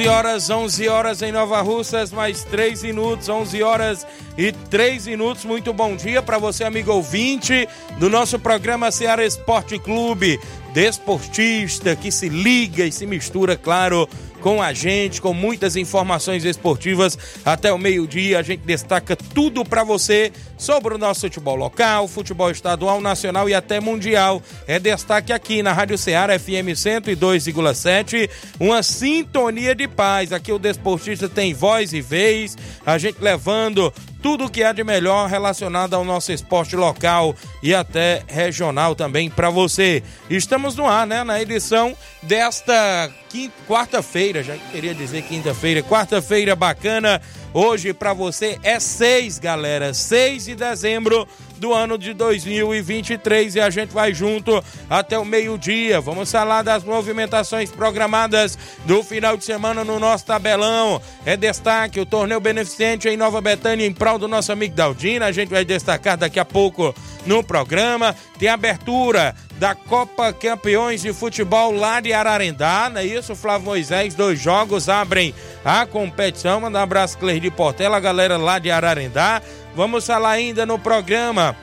11 horas, 11 horas em Nova Russas, mais 3 minutos, 11 horas e 3 minutos. Muito bom dia para você, amigo ouvinte do nosso programa Ceará Esporte Clube, desportista que se liga e se mistura, claro, com a gente, com muitas informações esportivas até o meio-dia. A gente destaca tudo para você sobre o nosso futebol local, futebol estadual, nacional e até mundial. É destaque aqui na Rádio Ceará FM 102,7, uma sintonia de paz. Aqui o desportista tem voz e vez, a gente levando tudo o que há de melhor relacionado ao nosso esporte local e até regional também para você. Estamos no ar, né, na edição desta quarta-feira, já queria dizer quinta-feira, quarta-feira bacana. Hoje para você é 6, galera, 6 de dezembro do ano de 2023 e a gente vai junto até o meio-dia. Vamos falar das movimentações programadas do final de semana no nosso tabelão. É destaque o torneio beneficente em Nova Betânia em prol do nosso amigo Daldina. A gente vai destacar daqui a pouco no programa. Tem abertura da Copa Campeões de Futebol lá de Ararendá, não é isso, Flávio Moisés? Dois jogos abrem a competição. Manda um abraço, Cleir de Portela, galera lá de Ararendá. Vamos falar ainda no programa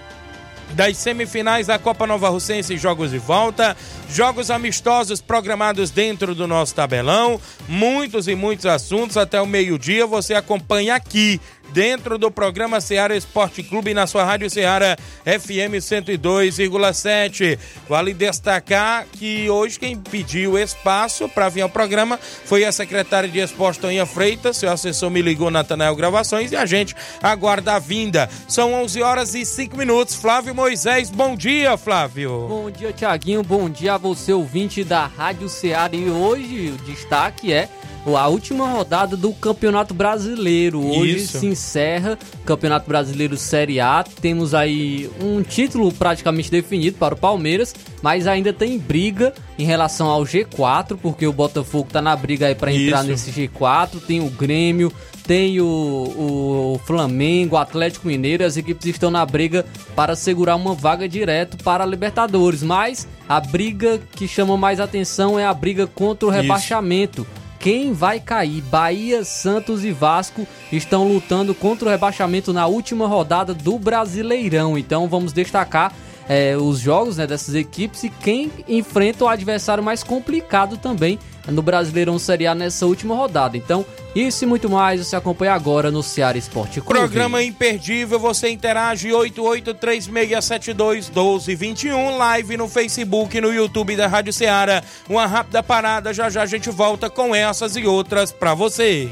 das semifinais da Copa Nova Russense Jogos de Volta, jogos amistosos programados dentro do nosso tabelão, muitos e muitos assuntos até o meio-dia você acompanha aqui dentro do programa Seara Esporte Clube na sua Rádio Seara FM 102,7. Vale destacar que hoje quem pediu espaço para vir ao programa foi a secretária de Esporte Toninha Freitas, seu assessor me ligou Natanael Gravações e a gente aguarda a vinda. São 11 horas e 5 minutos. Flávio Moisés, bom dia, Flávio. Bom dia, Tiaguinho. Bom dia a você, ouvinte da Rádio Seara. E hoje o destaque é a última rodada do Campeonato Brasileiro. Hoje Isso. se encerra Campeonato Brasileiro Série A. Temos aí um título praticamente definido para o Palmeiras, mas ainda tem briga em relação ao G4, porque o Botafogo está na briga aí para entrar Isso. nesse G4. Tem o Grêmio, tem o, o Flamengo, o Atlético Mineiro, as equipes estão na briga para segurar uma vaga direto para a Libertadores, mas a briga que chama mais atenção é a briga contra o rebaixamento. Isso quem vai cair. Bahia, Santos e Vasco estão lutando contra o rebaixamento na última rodada do Brasileirão. Então vamos destacar é, os jogos né, dessas equipes e quem enfrenta o adversário mais complicado também no Brasileirão Série A nessa última rodada. Então, isso e muito mais você acompanha agora no Ceará Esporte Clube. Programa imperdível, você interage 8836721221, live no Facebook e no YouTube da Rádio Ceará. Uma rápida parada, já já a gente volta com essas e outras para você.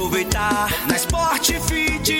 Aproveitar. Na Sportfit, venha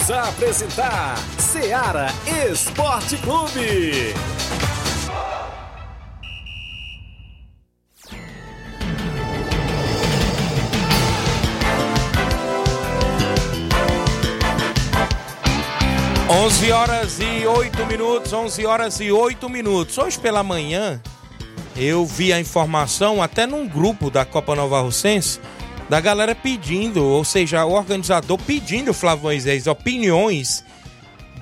Voltamos a apresentar Seara Esporte Clube. 11 horas e 8 minutos, 11 horas e 8 minutos. Hoje pela manhã eu vi a informação até num grupo da Copa Nova Russense da galera pedindo, ou seja, o organizador pedindo Flávio Moisés opiniões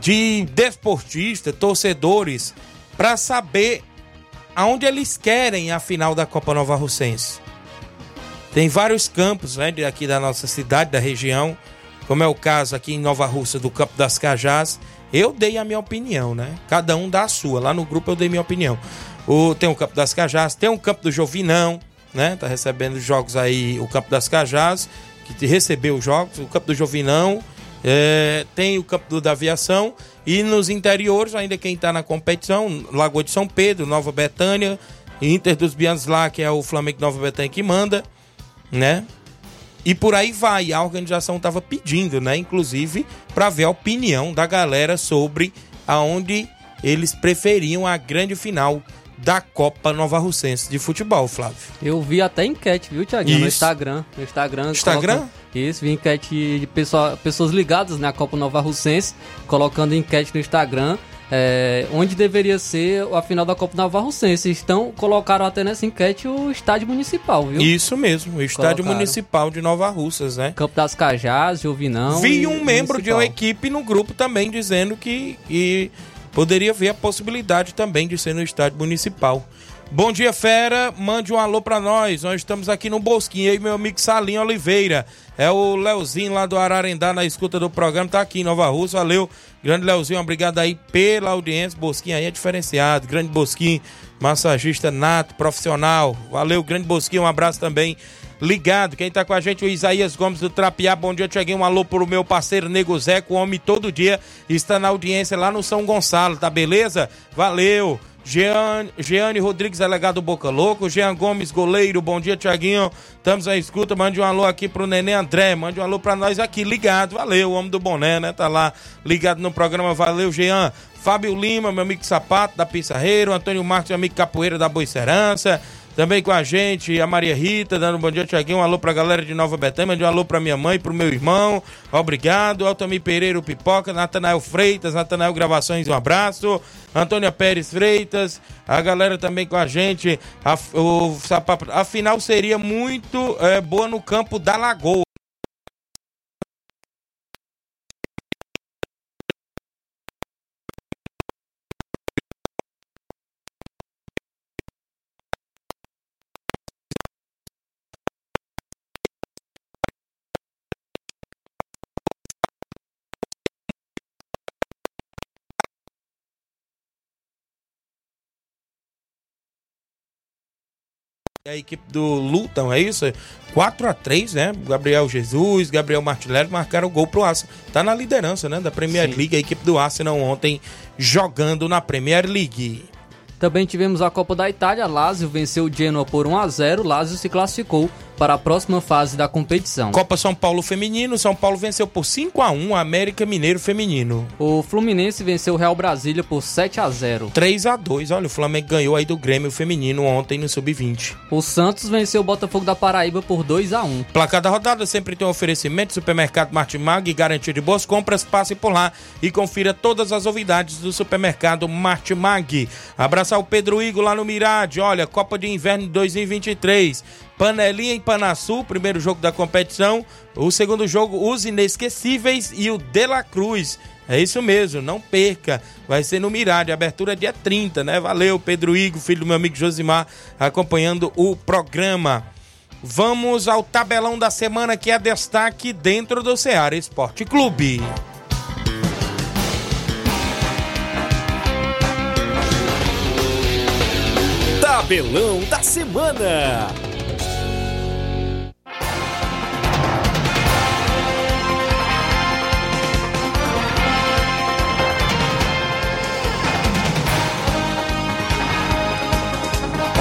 de desportistas, torcedores, para saber aonde eles querem a final da Copa Nova Russense. Tem vários campos né, aqui da nossa cidade, da região, como é o caso aqui em Nova Russa do Campo das Cajás. Eu dei a minha opinião, né? Cada um dá a sua. Lá no grupo eu dei minha opinião. O, tem o Campo das Cajás, tem o Campo do Jovinão, né? Tá recebendo jogos aí, o Campo das Cajás, que recebeu os jogos, o Campo do Jovinão, é, tem o Campo do, da Aviação, e nos interiores, ainda quem está na competição, Lagoa de São Pedro, Nova Betânia, Inter dos Bianos lá, que é o Flamengo Nova Betânia que manda, né? E por aí vai. A organização estava pedindo, né? Inclusive, para ver a opinião da galera sobre aonde eles preferiam a grande final da Copa Nova Russense de futebol, Flávio. Eu vi até enquete, viu, Tiaguinho? No Instagram. No Instagram. Instagram? Coloca... Isso, vi enquete de pessoa... pessoas ligadas na Copa Nova Russense, colocando enquete no Instagram. É, onde deveria ser a final da Copa Nova Russense. Então, colocaram até nessa enquete o estádio municipal, viu? Isso mesmo, o estádio colocaram. municipal de Nova Russas, né? Campo das Cajás, Jovinão. Vi um membro municipal. de uma equipe no grupo também dizendo que poderia ver a possibilidade também de ser no estádio municipal. Bom dia, fera. Mande um alô pra nós. Nós estamos aqui no Bosquinho. Aí, meu amigo Salinho Oliveira. É o Leozinho lá do Ararendá na escuta do programa. Tá aqui em Nova Rússia. Valeu. Grande Leozinho, obrigado aí pela audiência. Bosquinho aí é diferenciado. Grande Bosquinho, massagista nato, profissional. Valeu, grande Bosquinho. Um abraço também. Ligado, quem tá com a gente, o Isaías Gomes do Trapiá. Bom dia, cheguei um alô pro meu parceiro Nego Zé, o homem todo dia está na audiência lá no São Gonçalo, tá beleza? Valeu. Jean, Jeane Rodrigues, delegado Boca Louco. Jean Gomes, goleiro. Bom dia, Tiaguinho. Estamos à escuta. Mande um alô aqui pro Nenê André. Mande um alô pra nós aqui. Ligado. Valeu, homem do boné, né? Tá lá ligado no programa. Valeu, Jean. Fábio Lima, meu amigo Sapato, da Pissarreiro. Antônio Marcos, meu amigo Capoeira, da Boicerança. Também com a gente, a Maria Rita, dando um bom dia, Tiaguinho. Um alô pra galera de Nova Betânia, um alô pra minha mãe, pro meu irmão. Obrigado. Altamir Pereira, o Pipoca, Natanael Freitas, Natanael Gravações, um abraço. Antônia Pérez Freitas, a galera também com a gente. A, o, a final seria muito é, boa no campo da Lagoa. A equipe do Luton, é isso? 4 a 3 né? Gabriel Jesus, Gabriel Martinelli marcaram o gol pro Arsenal. Tá na liderança, né? Da Premier Sim. League, a equipe do Arsenal ontem jogando na Premier League. Também tivemos a Copa da Itália, Lazio venceu o Genoa por 1 a 0 Lazio se classificou para a próxima fase da competição. Copa São Paulo Feminino, São Paulo venceu por 5 a 1 América Mineiro Feminino. O Fluminense venceu o Real Brasília por 7 a 0. 3 a 2. Olha, o Flamengo ganhou aí do Grêmio Feminino ontem no Sub-20. O Santos venceu o Botafogo da Paraíba por 2 a 1. Placar da rodada sempre tem um oferecimento supermercado Martimag, garantia de boas compras, passe por lá e confira todas as novidades do supermercado Martimag. Abraçar o Pedro Igor lá no Mirade, olha, Copa de Inverno 2023. Panelinha em Panasul, primeiro jogo da competição. O segundo jogo, os inesquecíveis e o De La Cruz. É isso mesmo, não perca. Vai ser no Mirade, abertura dia 30, né? Valeu, Pedro Igor, filho do meu amigo Josimar, acompanhando o programa. Vamos ao tabelão da semana que é destaque dentro do Ceará Esporte Clube. Tabelão da semana.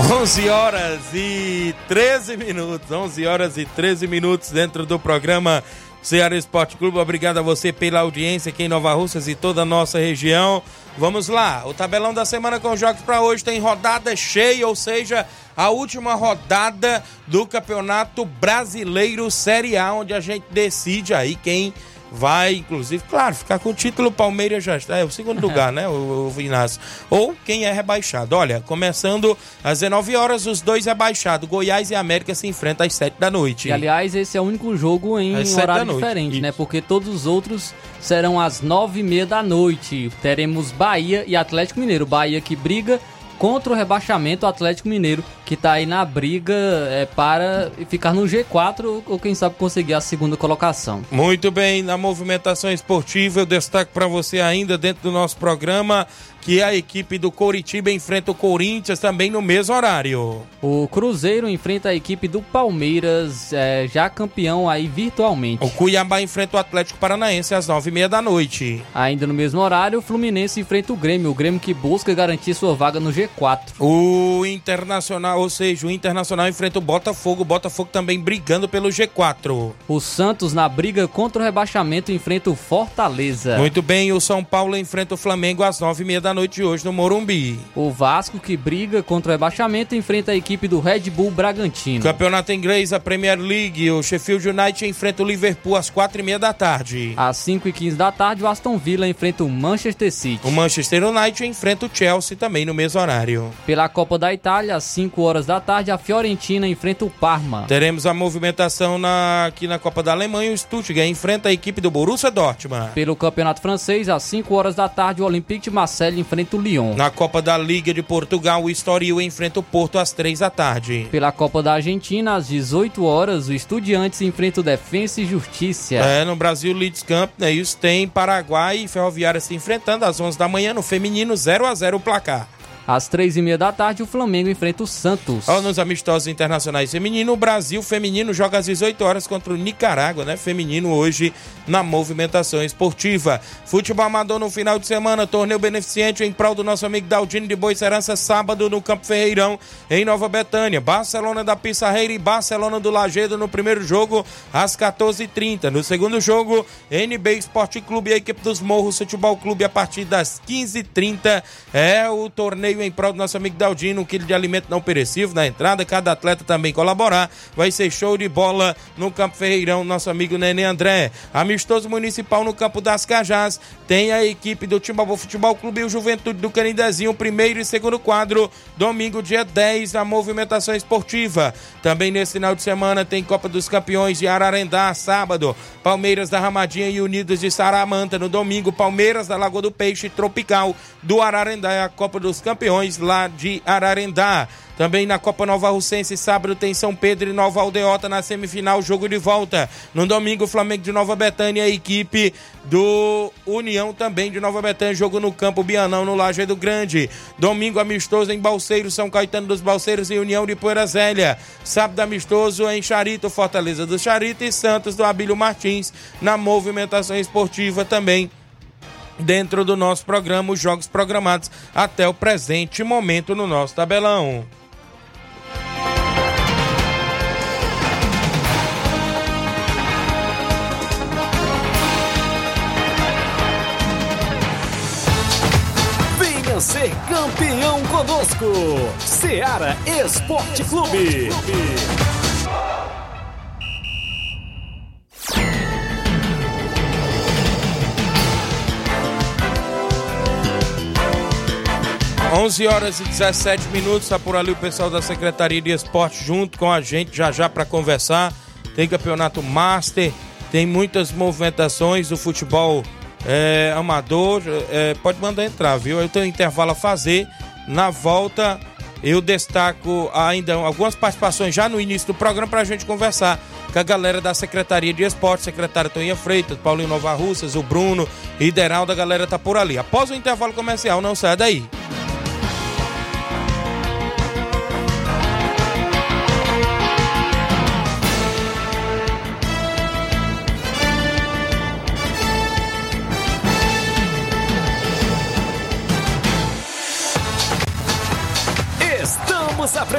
Onze horas e 13 minutos, 11 horas e 13 minutos dentro do programa Ceará Esporte Clube. Obrigado a você pela audiência aqui em Nova Russas e toda a nossa região. Vamos lá, o tabelão da semana com jogos para hoje tem rodada cheia, ou seja, a última rodada do Campeonato Brasileiro Série A, onde a gente decide aí quem vai, inclusive, claro, ficar com o título Palmeiras já está, é o segundo lugar, né, o, o Inácio. Ou quem é rebaixado. Olha, começando às 19 horas, os dois rebaixados, Goiás e América se enfrentam às 7 da noite. E aliás, esse é o único jogo em horário diferente, isso. né? Porque todos os outros serão às nove e meia da noite. Teremos Bahia e Atlético Mineiro. Bahia que briga contra o rebaixamento, o Atlético Mineiro que tá aí na briga é, para ficar no G4 ou quem sabe conseguir a segunda colocação. Muito bem, na movimentação esportiva, eu destaco para você ainda dentro do nosso programa que a equipe do Coritiba enfrenta o Corinthians também no mesmo horário. O Cruzeiro enfrenta a equipe do Palmeiras, é, já campeão aí virtualmente. O Cuiabá enfrenta o Atlético Paranaense às nove e meia da noite. Ainda no mesmo horário, o Fluminense enfrenta o Grêmio, o Grêmio que busca garantir sua vaga no G4. O Internacional, ou seja, o Internacional enfrenta o Botafogo, o Botafogo também brigando pelo G4. O Santos, na briga contra o rebaixamento, enfrenta o Fortaleza. Muito bem, o São Paulo enfrenta o Flamengo às nove e meia da noite de hoje no Morumbi. O Vasco, que briga contra o rebaixamento, enfrenta a equipe do Red Bull Bragantino. Campeonato inglês, a Premier League, o Sheffield United enfrenta o Liverpool às quatro e meia da tarde. Às 5h15 da tarde, o Aston Villa enfrenta o Manchester City. O Manchester United enfrenta o Chelsea também no mesmo horário. Pela Copa da Itália, às 5 horas da tarde, a Fiorentina enfrenta o Parma. Teremos a movimentação na- aqui na Copa da Alemanha. O Stuttgart enfrenta a equipe do Borussia Dortmund. Pelo Campeonato Francês, às 5 horas da tarde, o Olympique de Marseille enfrenta o Lyon. Na Copa da Liga de Portugal, o Estoril enfrenta o Porto às três da tarde. Pela Copa da Argentina, às 18 horas, o Estudiantes enfrenta o Defensa e Justiça. É, no Brasil, Leeds Camp, né? Isso tem Paraguai e Ferroviária se enfrentando às 11 da manhã no feminino 0 a 0 o placar. Às 3h30 da tarde, o Flamengo enfrenta o Santos. Ó, nos amistosos internacionais feminino, o Brasil feminino joga às 18 horas contra o Nicarágua, né? Feminino hoje na movimentação esportiva. Futebol amador no final de semana, torneio beneficente em prol do nosso amigo Daldino de Boicerança, sábado no Campo Ferreirão, em Nova Betânia. Barcelona da Pissarreira e Barcelona do Lagedo no primeiro jogo, às 14h30. No segundo jogo, NB Esporte Clube e a equipe dos Morros Futebol Clube a partir das 15h30. É o torneio em prol do nosso amigo Daldino, um quilo de alimento não perecível na entrada, cada atleta também colaborar. Vai ser show de bola no Campo Ferreirão, nosso amigo Nenê André. Amistoso municipal no Campo das Cajás. Tem a equipe do Timbaú Futebol Clube e o Juventude do Canidezinho, primeiro e segundo quadro, domingo, dia 10, a movimentação esportiva. Também nesse final de semana tem Copa dos Campeões de Ararendá, sábado, Palmeiras da Ramadinha e Unidos de Saramanta. No domingo, Palmeiras da Lagoa do Peixe Tropical do Ararendá, é a Copa dos Campeões lá de Ararendá. Também na Copa Nova Russense, sábado tem São Pedro e Nova Aldeota na semifinal, jogo de volta. No domingo, Flamengo de Nova Betânia, equipe do União também de Nova Betânia, jogo no campo Bianão, no Lajeado Grande. Domingo, amistoso em Balseiro, São Caetano dos Balseiros e União de Poeira Zélia. Sábado, amistoso em Charito, Fortaleza do Charito e Santos do Abílio Martins, na movimentação esportiva também dentro do nosso programa, os jogos programados até o presente momento no nosso tabelão. Venha ser campeão conosco, Seara Esporte Clube. 11 horas e 17 minutos, está por ali o pessoal da Secretaria de Esporte junto com a gente já já para conversar. Tem campeonato Master, tem muitas movimentações do futebol é, amador. É, pode mandar entrar, viu? Eu tenho intervalo a fazer. Na volta, eu destaco ainda algumas participações já no início do programa para a gente conversar com a galera da Secretaria de Esporte, secretária Toninha Freitas, Paulinho Nova Russas, o Bruno, Ideraldo, a galera tá por ali. Após o intervalo comercial, não sai daí.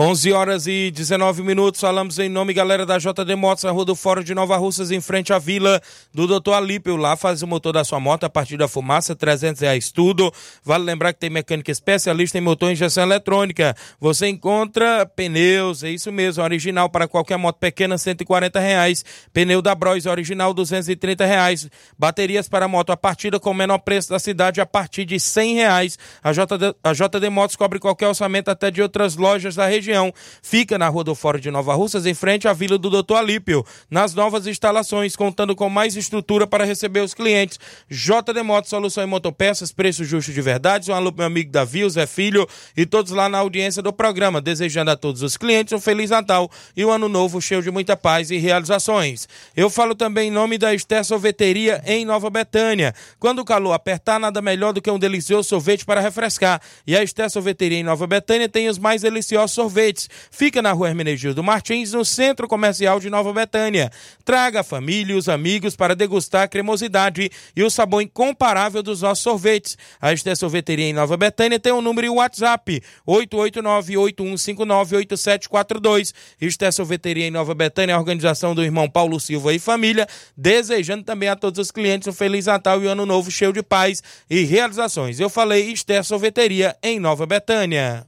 11 horas e 19 minutos, falamos em nome, galera, da JD Motos, na Rua do Fórum de Nova Russas, em frente à vila do Dr. Alípio. Lá faz o motor da sua moto a partir da fumaça, 300 reais tudo. Vale lembrar que tem mecânica especialista em motor e injeção eletrônica. Você encontra pneus, é isso mesmo, original para qualquer moto pequena, 140 reais. Pneu da Bros original, 230 reais. Baterias para moto a partida com o menor preço da cidade a partir de 100 reais. A JD, a JD Motos cobre qualquer orçamento até de outras lojas da região região. Fica na Rua do Fórum de Nova Russas, em frente à Vila do Doutor Alípio, nas novas instalações, contando com mais estrutura para receber os clientes. JD Motos, solução em motopeças, preço justo de verdade. Um alô meu amigo Davi, o Zé Filho e todos lá na audiência do programa, desejando a todos os clientes um Feliz Natal e um ano novo cheio de muita paz e realizações. Eu falo também em nome da Esté Sorveteria em Nova Betânia. Quando o calor apertar, nada melhor do que um delicioso sorvete para refrescar. E a Esté Sorveteria em Nova Betânia tem os mais deliciosos sorvetes sorvetes. Fica na rua Hermenegildo Martins, no Centro Comercial de Nova Betânia. Traga a família e os amigos para degustar a cremosidade e o sabor incomparável dos nossos sorvetes. A Esté Sorveteria em Nova Betânia tem o um número e o WhatsApp: 889-8159-8742. Esté Sorveteria em Nova Betânia, a organização do irmão Paulo Silva e família, desejando também a todos os clientes um Feliz Natal e um Ano Novo cheio de paz e realizações. Eu falei Esté Sorveteria em Nova Betânia.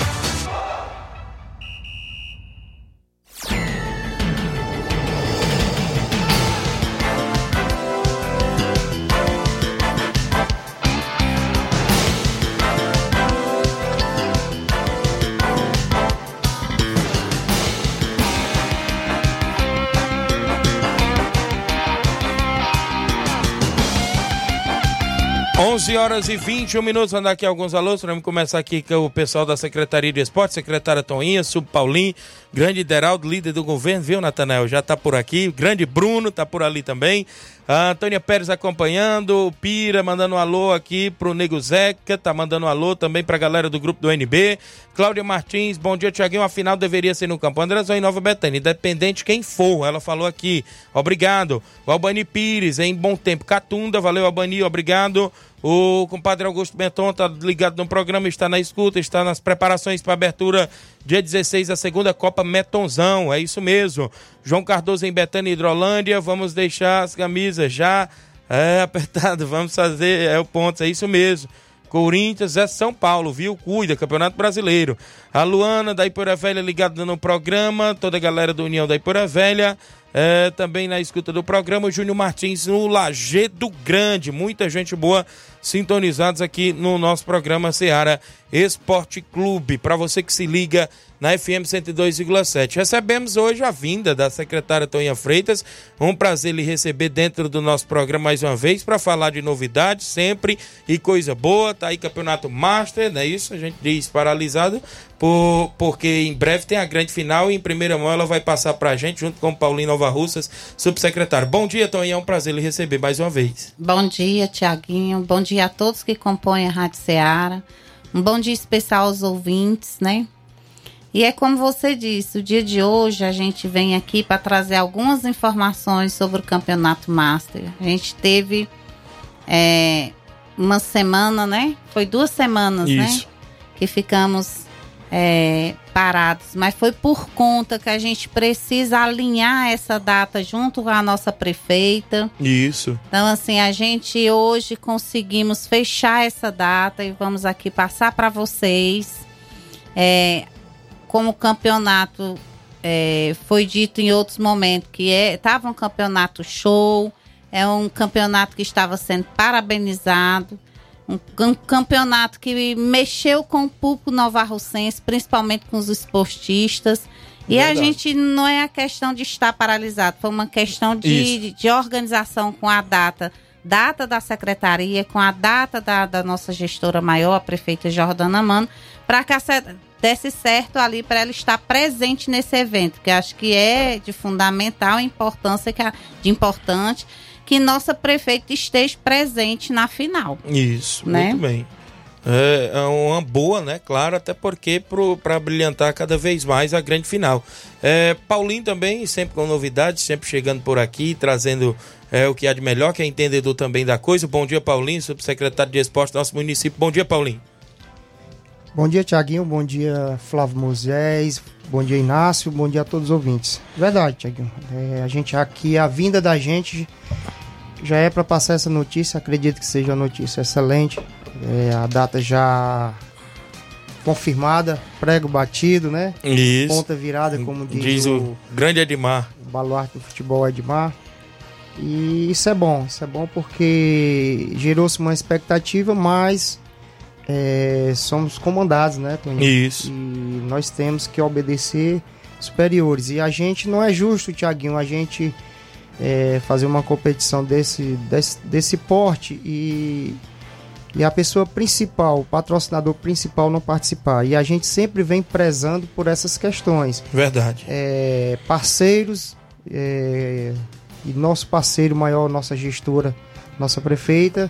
11 horas e 21 minutos, mandar aqui alguns alôs, vamos começar aqui com o pessoal da Secretaria de Esporte, secretária Toninha, Sub Paulinho, grande Ideraldo, líder do governo, viu, Natanael? Já tá por aqui, grande Bruno tá por ali também, a Antônia Pérez acompanhando, o Pira mandando um alô aqui pro Nego Zeca, tá mandando um alô também pra galera do grupo do NB, Cláudia Martins, bom dia, Tiaguinho, afinal deveria ser no campo. Andrezão em Nova Betânia, independente quem for, ela falou aqui, obrigado, o Albani Pires, em bom tempo, Catunda, valeu Albani, obrigado, o compadre Augusto Benton está ligado no programa, está na escuta, está nas preparações para abertura dia 16 da segunda Copa Metonzão. É isso mesmo. João Cardoso em Betânia Hidrolândia. Vamos deixar as camisas já é, apertado. Vamos fazer é o ponto. É isso mesmo. Corinthians é São Paulo, viu? Cuida, Campeonato Brasileiro. A Luana da Ipura Velha ligada no programa, toda a galera da União da Ipura Velha. É, também na escuta do programa, Júnior Martins no Lagedo Grande. Muita gente boa sintonizados aqui no nosso programa Seara Esporte Clube. Para você que se liga na FM 102,7. Recebemos hoje a vinda da secretária Toninha Freitas. Um prazer lhe receber dentro do nosso programa mais uma vez para falar de novidades sempre e coisa boa. Tá aí Campeonato Master, não é isso? A gente diz paralisado por, porque em breve tem a grande final e em primeira mão ela vai passar para a gente junto com o Paulinho Nova Russas, subsecretário. Bom dia, Toninha, é um prazer lhe receber mais uma vez. Bom dia, Tiaguinho. Bom dia a todos que compõem a Rádio Ceará. Um bom dia especial aos ouvintes, né? E é como você disse, o dia de hoje a gente vem aqui para trazer algumas informações sobre o Campeonato Master. A gente teve é, uma semana, né? Foi duas semanas, né? Isso. né? Que ficamos é, parados, mas foi por conta que a gente precisa alinhar essa data junto com a nossa prefeita. Isso. Então, assim, a gente hoje conseguimos fechar essa data e vamos aqui passar para vocês. É, como o campeonato é, foi dito em outros momentos, que estava é, um campeonato show, é um campeonato que estava sendo parabenizado, um, um campeonato que mexeu com o público novarrocense, principalmente com os esportistas. E Verdade. a gente não é a questão de estar paralisado, foi uma questão de, de organização com a data data da secretaria, com a data da, da nossa gestora maior, a prefeita Jordana Mano, para que a desse certo ali para ela estar presente nesse evento, que acho que é de fundamental importância, que de importante que nossa prefeita esteja presente na final. Isso, né? muito bem. É, é uma boa, né? Claro, até porque para brilhantar cada vez mais a grande final. É, Paulinho também, sempre com novidades, sempre chegando por aqui, trazendo é, o que há de melhor, que é entendedor também da coisa. Bom dia, Paulinho, subsecretário de esporte do nosso município. Bom dia, Paulinho. Bom dia, Tiaguinho. Bom dia, Flávio Moisés. Bom dia, Inácio. Bom dia a todos os ouvintes. Verdade, Tiaguinho. É, a gente aqui, a vinda da gente já é para passar essa notícia. Acredito que seja uma notícia excelente. É, a data já confirmada, prego batido, né? Isso. Ponta virada, como diz, diz o, o, grande Edmar. O baluarte do futebol Edmar. E isso é bom, isso é bom porque gerou-se uma expectativa, mas é, somos comandados, né, Tony? Isso. E nós temos que obedecer superiores. E a gente não é justo, Tiaguinho, a gente é, fazer uma competição desse, desse, desse porte e, e a pessoa principal, o patrocinador principal não participar. E a gente sempre vem prezando por essas questões. Verdade. É, parceiros, é, e nosso parceiro maior, nossa gestora, nossa prefeita,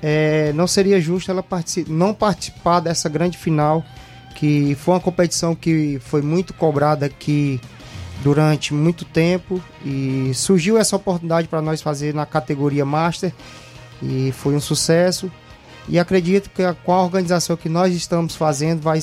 é, não seria justo ela particip, não participar dessa grande final, que foi uma competição que foi muito cobrada aqui durante muito tempo e surgiu essa oportunidade para nós fazer na categoria Master e foi um sucesso. E acredito que a organização que nós estamos fazendo vai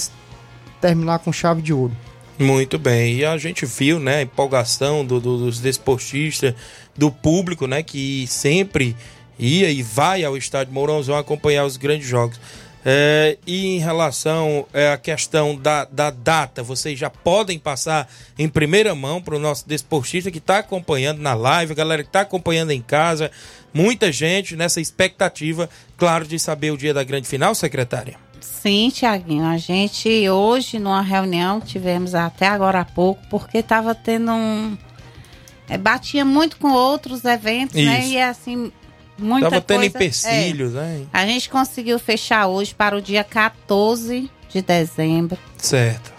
terminar com chave de ouro. Muito bem, e a gente viu, né, a empolgação do, do, dos desportistas, do público, né, que sempre ia e vai ao estádio Mourãozão acompanhar os grandes jogos. É, e em relação é, à questão da, da data, vocês já podem passar em primeira mão para o nosso desportista que está acompanhando na live, galera que está acompanhando em casa, muita gente nessa expectativa, claro, de saber o dia da grande final, secretária. Sim, Tiaguinho, a gente hoje numa reunião tivemos até agora há pouco, porque estava tendo um. É, batia muito com outros eventos, né? Isso. né? E assim, muita Tava tendo empecilhos, é, né? A gente conseguiu fechar hoje para o dia 14 de dezembro. Certo.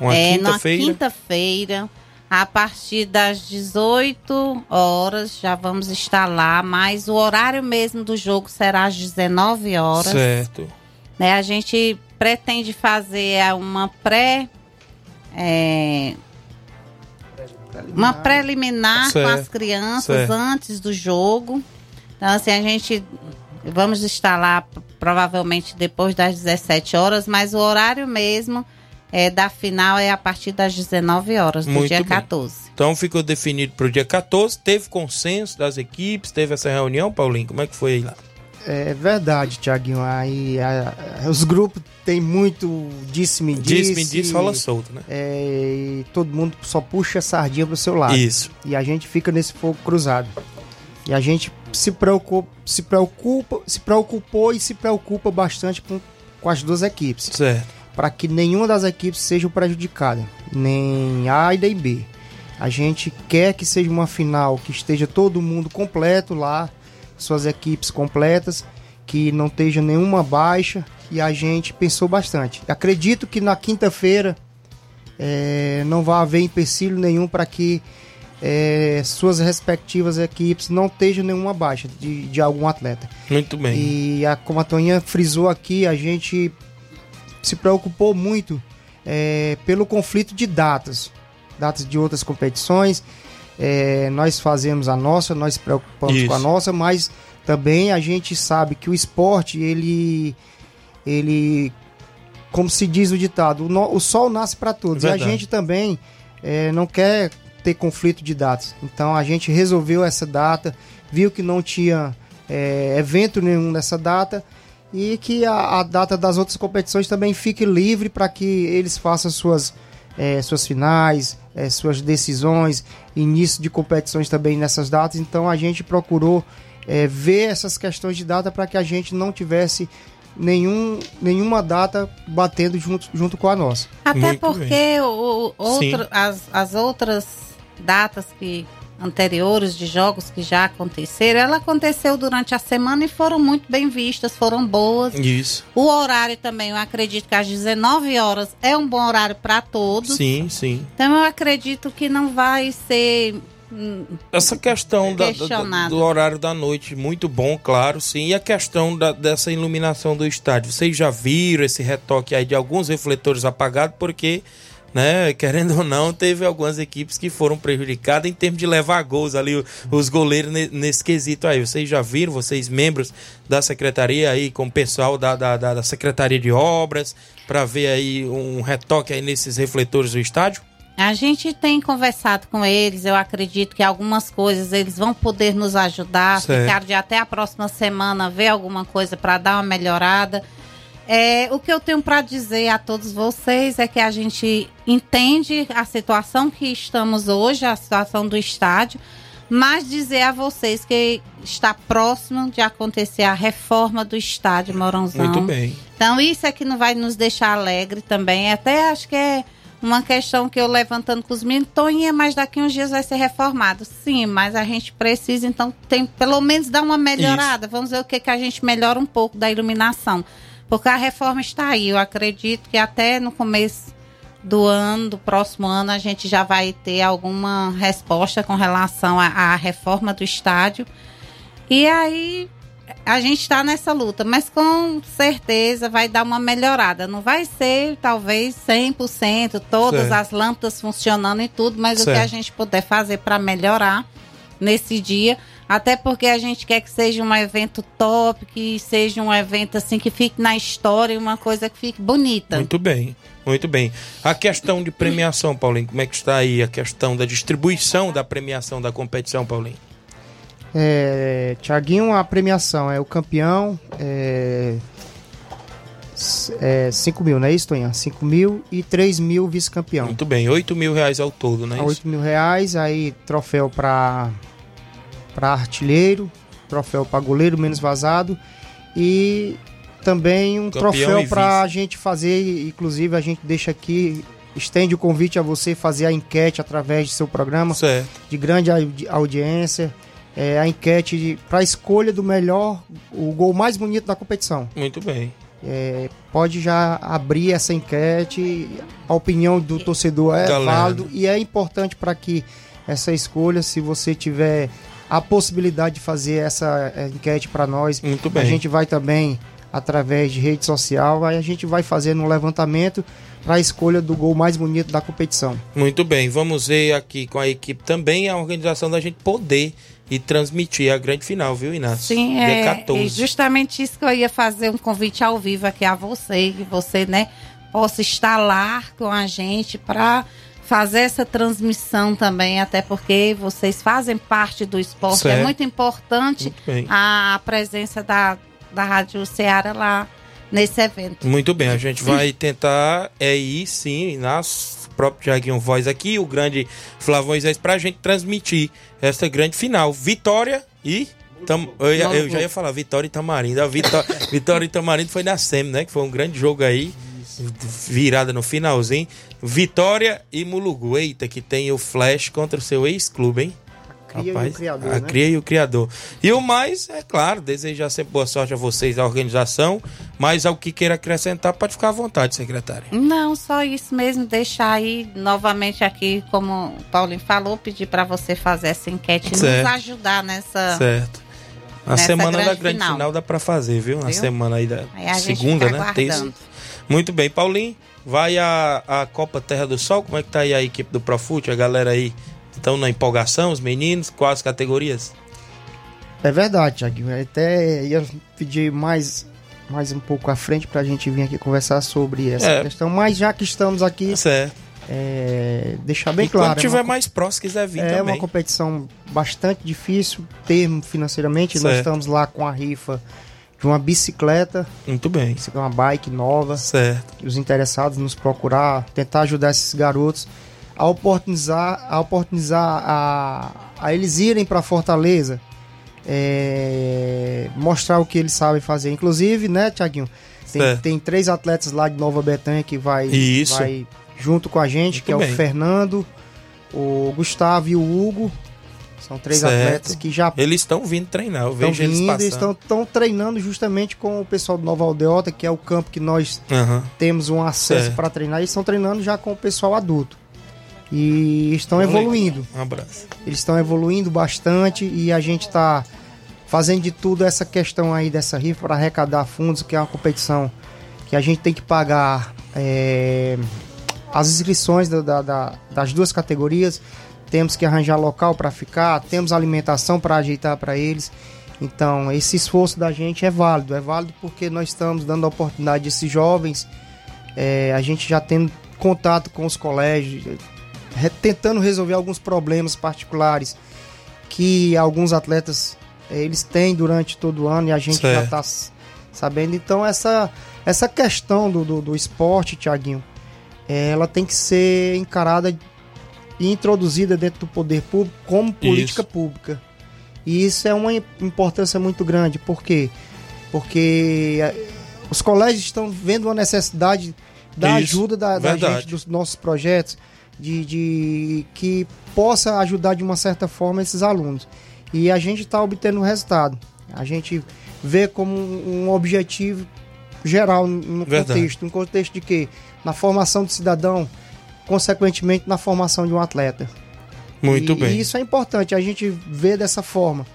Uma é, quinta-feira. quinta-feira. A partir das 18 horas já vamos estar lá, mas o horário mesmo do jogo será às 19 horas. Certo. Né, a gente pretende fazer uma pré. É, uma preliminar certo. com as crianças certo. antes do jogo. Então, assim, a gente vamos estar lá provavelmente depois das 17 horas, mas o horário mesmo é, da final é a partir das 19 horas do Muito dia bem. 14. Então ficou definido para o dia 14. Teve consenso das equipes, teve essa reunião, Paulinho? Como é que foi aí lá? É verdade, Tiaguinho. Aí a, a, os grupos tem muito disse-me disse. Disse-me disse, rola solto, né? É, todo mundo só puxa a sardinha pro seu lado. Isso. E a gente fica nesse fogo cruzado. E a gente se preocupa, se preocupa, se preocupou e se preocupa bastante com, com as duas equipes. Certo. Para que nenhuma das equipes seja prejudicada, nem A e nem B. A gente quer que seja uma final que esteja todo mundo completo lá, suas equipes completas, que não esteja nenhuma baixa. E a gente pensou bastante. Acredito que na quinta-feira é, não vai haver empecilho nenhum para que é, suas respectivas equipes não estejam nenhuma baixa de, de algum atleta. Muito bem. E a, como a Toninha frisou aqui, a gente se preocupou muito é, pelo conflito de datas, datas de outras competições. É, nós fazemos a nossa, nós se preocupamos Isso. com a nossa, mas também a gente sabe que o esporte, ele, ele como se diz o ditado, o, no, o sol nasce para todos. Verdade. E a gente também é, não quer ter conflito de datas. Então a gente resolveu essa data, viu que não tinha é, evento nenhum nessa data e que a, a, data das outras competições também fique livre para que eles façam suas, é, suas finais, é, suas decisões, início de competições também nessas datas. Então a gente procurou é, ver essas questões de data para que a gente não tivesse nenhum, nenhuma data batendo junto, junto com a nossa. Até Muito porque o, outro, as, as outras datas que anteriores de jogos que já aconteceram, ela aconteceu durante a semana e foram muito bem vistas, foram boas. Isso. O horário também, eu acredito que às 19 horas é um bom horário para todos. Sim, sim. Então eu acredito que não vai ser hum, essa questão da, da, do horário da noite, muito bom, claro, sim. E a questão da, dessa iluminação do estádio. Vocês já viram esse retoque aí de alguns refletores apagados, porque né? Querendo ou não, teve algumas equipes que foram prejudicadas em termos de levar gols ali, os goleiros nesse quesito aí. Vocês já viram, vocês membros da secretaria aí, com o pessoal da, da, da Secretaria de Obras, para ver aí um retoque aí nesses refletores do estádio? A gente tem conversado com eles, eu acredito que algumas coisas eles vão poder nos ajudar, certo. ficar de até a próxima semana ver alguma coisa para dar uma melhorada. É, o que eu tenho para dizer a todos vocês é que a gente entende a situação que estamos hoje, a situação do estádio, mas dizer a vocês que está próximo de acontecer a reforma do estádio Morãozão. Muito bem. Então isso é que não vai nos deixar alegre também. Até acho que é uma questão que eu levantando com os meninos, Toninha, mas daqui uns dias vai ser reformado. Sim, mas a gente precisa, então, tem pelo menos dar uma melhorada. Isso. Vamos ver o que, que a gente melhora um pouco da iluminação. Porque a reforma está aí. Eu acredito que até no começo do ano, do próximo ano, a gente já vai ter alguma resposta com relação à, reforma do estádio. E aí a gente está nessa luta, mas com certeza vai dar uma melhorada. Não vai ser talvez 100%, todas certo. as lâmpadas funcionando e tudo, mas certo. o que a gente puder fazer para melhorar nesse dia até porque a gente quer que seja um evento top, que seja um evento assim que fique na história e uma coisa que fique bonita. Muito bem. Muito bem. A questão de premiação, Paulinho, como é que está aí a questão da distribuição da premiação da competição, Paulinho? É, Tiaguinho, a premiação é o campeão, é, é 5 mil, não é isso, Tonha? 5 mil e 3 mil vice-campeão. Muito bem, 8 mil reais ao todo, né? 8 mil reais, aí troféu para para artilheiro, troféu para goleiro menos vazado e também um Campeão troféu para a gente fazer, inclusive a gente deixa aqui estende o convite a você fazer a enquete através de seu programa certo. de grande audiência. É, a enquete para a escolha do melhor, o gol mais bonito da competição. Muito bem. É, pode já abrir essa enquete. A opinião do torcedor é válida e é importante para que essa escolha, se você tiver a possibilidade de fazer essa eh, enquete para nós. Muito bem. A gente vai também, através de rede social, aí a gente vai fazendo um levantamento para a escolha do gol mais bonito da competição. Muito bem, vamos ver aqui com a equipe também a organização da gente poder e transmitir a grande final, viu, Inácio? Sim, Dia é, 14. é justamente isso que eu ia fazer um convite ao vivo aqui a você, que você, né, possa estar lá com a gente para fazer essa transmissão também, até porque vocês fazem parte do esporte. É certo. É muito importante muito a presença da, da Rádio Ceará lá nesse evento. Muito bem, a gente vai tentar é ir sim nas próprio Jaguinho Voz aqui, o grande Flávio Moisés, pra gente transmitir essa grande final. Vitória e. Tam, eu, eu, já ia falar Vitória e Tamarindo. A Vitó Vitória e Tamarindo foi na SEM, né? Que foi um grande jogo aí. Virada no finalzinho. Vitória e Mulugu. Eita, que tem o Flash contra o seu ex-clube, hein? Cria Rapaz, e o criador, a né? cria e o criador. E o mais, é claro, desejar sempre boa sorte a vocês, a organização, mas ao que queira acrescentar, pode ficar à vontade, secretária. Não, só isso mesmo, deixar aí novamente aqui, como o Paulinho falou, pedir para você fazer essa enquete e nos ajudar nessa. Certo. Na semana grande da grande final, final dá para fazer, viu? Na semana aí da aí segunda, né? Terça. Muito bem, Paulinho. Vai a, a Copa Terra do Sol, como é que tá aí a equipe do Profute, a galera aí estão na empolgação, os meninos? Quais categorias? É verdade, Thiago. Até ia pedir mais, mais um pouco à frente para a gente vir aqui conversar sobre essa é. questão, mas já que estamos aqui. Certo. É, deixar bem e claro. Quando tiver é uma, mais próximo, quiser vir é também. É uma competição bastante difícil, termo financeiramente. Certo. Nós estamos lá com a rifa de uma bicicleta. Muito bem. Uma bike nova. Certo. Os interessados nos procurar, tentar ajudar esses garotos a oportunizar, a, oportunizar a, a eles irem para Fortaleza, é, mostrar o que eles sabem fazer. Inclusive, né, Tiaguinho? Tem, tem, três atletas lá de Nova Betânia que vai, vai junto com a gente, Muito que é bem. o Fernando, o Gustavo e o Hugo. São três certo. atletas que já. Eles estão vindo treinar, eu vejo vindo, eles passando. Eles estão treinando justamente com o pessoal do Nova Aldeota, que é o campo que nós uhum. temos um acesso para treinar. Eles estão treinando já com o pessoal adulto e estão evoluindo. Um abraço. Eles estão evoluindo bastante e a gente está fazendo de tudo essa questão aí dessa rifa para arrecadar fundos, que é uma competição que a gente tem que pagar é, as inscrições da, da, das duas categorias, temos que arranjar local para ficar, temos alimentação para ajeitar para eles. Então, esse esforço da gente é válido, é válido porque nós estamos dando a oportunidade a esses jovens, é, a gente já tendo contato com os colégios, tentando resolver alguns problemas particulares que alguns atletas eh, eles têm durante todo o ano e a gente certo. já está sabendo. Então essa, essa questão do, do, do esporte, Tiaguinho, eh, ela tem que ser encarada e introduzida dentro do poder público como política isso. pública. E isso é uma importância muito grande. Por quê? Porque eh, os colégios estão vendo uma necessidade da isso. ajuda da, da gente dos nossos projetos de, de que possa ajudar de uma certa forma esses alunos. E a gente está obtendo resultado. A gente vê como um objetivo geral no Verdade. contexto. Um contexto de quê? Na formação do cidadão, consequentemente na formação de um atleta. Muito e, bem. E isso é importante, a gente vê dessa forma.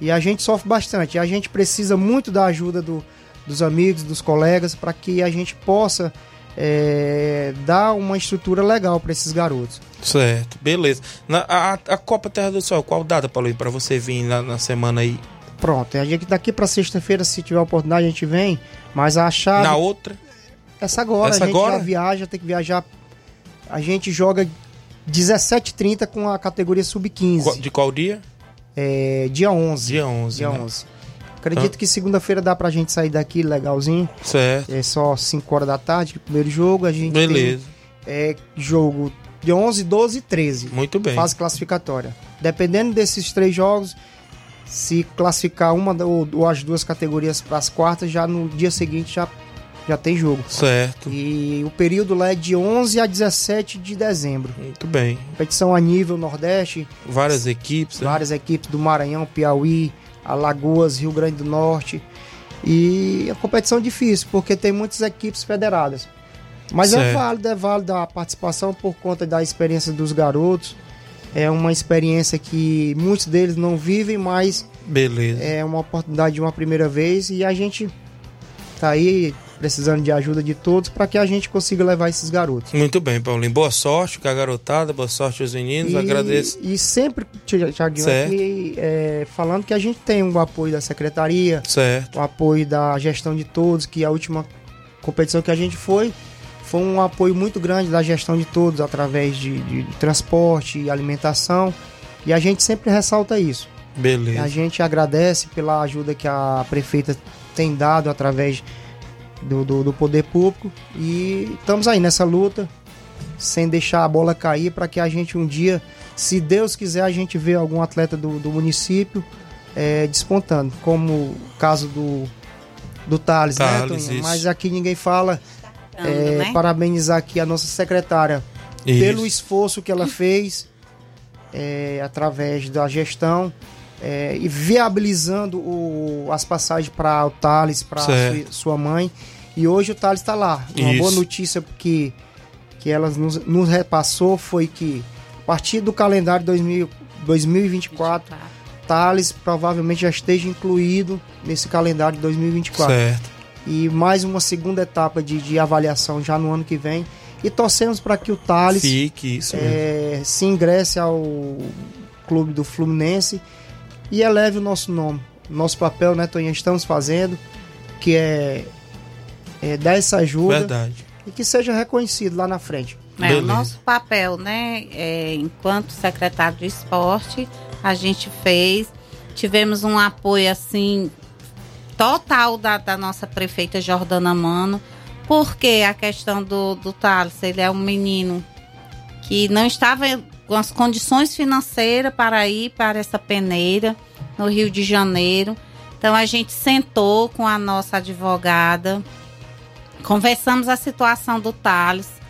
E a gente sofre bastante. E a gente precisa muito da ajuda do, dos amigos, dos colegas, para que a gente possa é, dar uma estrutura legal para esses garotos. Certo, beleza. Na, a, a, Copa Terra do Sol, qual data, Paulinho, para você vir na, na, semana aí? Pronto, a gente daqui para sexta-feira, se tiver oportunidade, a gente vem, mas a chave... Na outra? Essa agora, Essa a gente agora? já viaja, tem que viajar... A gente joga 17h30 com a categoria sub-15. De qual dia? É, dia 11. Dia 11, Dia né? 11. Acredito ah. que segunda-feira dá pra gente sair daqui legalzinho. Certo. É só 5 horas da tarde, primeiro jogo. A gente Beleza. Tem, é jogo de 11, 12 e 13. Muito bem. Fase classificatória. Dependendo desses três jogos, se classificar uma ou, ou as duas categorias para as quartas, já no dia seguinte já, já tem jogo. Certo. E o período lá é de 11 a 17 de dezembro. Muito bem. Competição a nível Nordeste. Várias equipes. Né? Várias né? equipes do Maranhão, Piauí, Alagoas, Rio Grande do Norte. E a competição é difícil, porque tem muitas equipes federadas. Mas é certo. é válido, é válido a participação por conta da experiência dos garotos. É uma experiência que muitos deles não vivem, mas Beleza. é uma oportunidade de uma primeira vez e a gente tá aí precisando de ajuda de todos para que a gente consiga levar esses garotos. Muito bem, Paulinho. Boa sorte com a garotada, boa sorte aos meninos, e, agradeço. E sempre, Thiaguinho, aqui, é, falando que a gente tem o um apoio da secretaria, certo. o apoio da gestão de todos, que a última competição que a gente foi foi um apoio muito grande da gestão de todos através de, de, de transporte e alimentação. E a gente sempre ressalta isso. Beleza. A gente agradece pela ajuda que a prefeita tem dado através do, do, do poder público. E estamos aí nessa luta, sem deixar a bola cair, para que a gente um dia, se Deus quiser, a gente vê algum atleta do, do município é, despontando, como o caso do, do Thales, né, Thales, isso. Mas aqui ninguém fala. É, né? Parabenizar aqui a nossa secretária Isso. pelo esforço que ela fez é, através da gestão é, e viabilizando o- as passagens para o Thales, para Certo. sua mãe. E hoje o Thales está lá. Uma boa Isso. notícia que, que ela nos, nos repassou foi que a partir do calendário 2000, 2024, Thales provavelmente já esteja incluído nesse calendário de 2024 Certo. e mais uma segunda etapa de, de avaliação já no ano que vem. E torcemos para que o Thales Fique, é, se ingresse ao clube do Fluminense e eleve o nosso nome. Nosso papel, né, Toninho, estamos fazendo, que é, é dar essa ajuda Verdade. e que seja reconhecido lá na frente. É, o nosso papel, né, é, enquanto secretário de esporte, a gente fez, tivemos um apoio, assim, total da, da nossa prefeita Jordana Mano, porque a questão do, do Thales, ele é um menino que não estava com as condições financeiras para ir para essa peneira no Rio de Janeiro. Então a gente sentou com a nossa advogada, conversamos a situação do Thales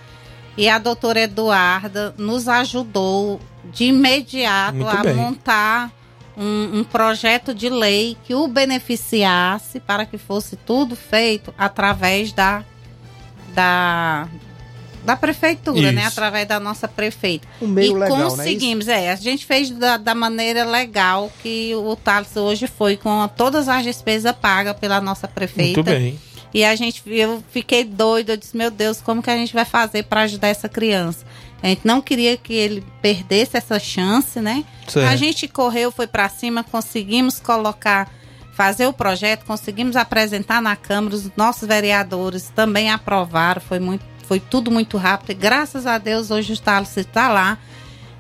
e a doutora Eduarda nos ajudou de imediato Muito a bem. montar um, um projeto de lei que o beneficiasse para que fosse tudo feito através da da, da prefeitura, né? Isso. Através da nossa prefeita. Um meio e legal, né? Conseguimos, é, a gente fez da, da maneira legal que o Thales hoje foi, com todas as despesas pagas pela nossa prefeita. Muito bem. E a gente, eu fiquei doida, eu disse, meu Deus, como que a gente vai fazer para ajudar essa criança? A gente não queria que ele perdesse essa chance, né? Certo. A gente correu, foi para cima, conseguimos colocar, fazer o projeto, conseguimos apresentar na Câmara, os nossos vereadores também aprovaram, foi muito, foi tudo muito rápido. E graças a Deus hoje o Thales está lá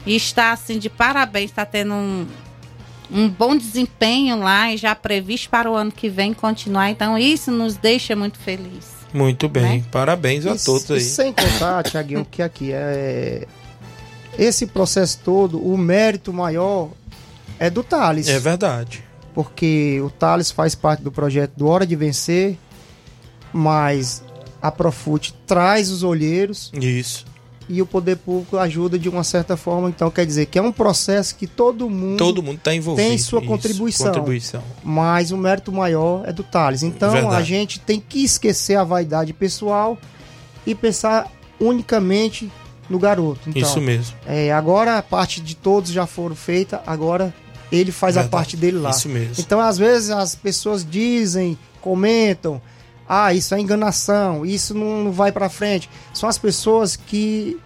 e está assim de parabéns, está tendo um, um bom desempenho lá e já previsto para o ano que vem continuar. Então isso nos deixa muito felizes. Muito bem. Né? Parabéns a E- todos e aí. sem contar, Tiaguinho, que aqui é. Esse processo todo, o mérito maior é do Thales. É verdade. porque o Thales faz parte do projeto do Hora de Vencer, mas a Profute traz os olheiros Isso. e o poder público ajuda de uma certa forma. Então, quer dizer que é um processo que todo mundo. Todo mundo está envolvido. Tem sua Isso, contribuição. Contribuição. Mas o mérito maior é do Thales. Então, Verdade. a gente tem que esquecer a vaidade pessoal e pensar unicamente no garoto. Então, Isso mesmo. é, agora a parte de todos já foram feita, agora ele faz a Verdade. parte dele lá. Isso mesmo. Então, às vezes, as pessoas dizem, comentam, ah, isso é enganação, isso não, não vai pra frente. São as pessoas que,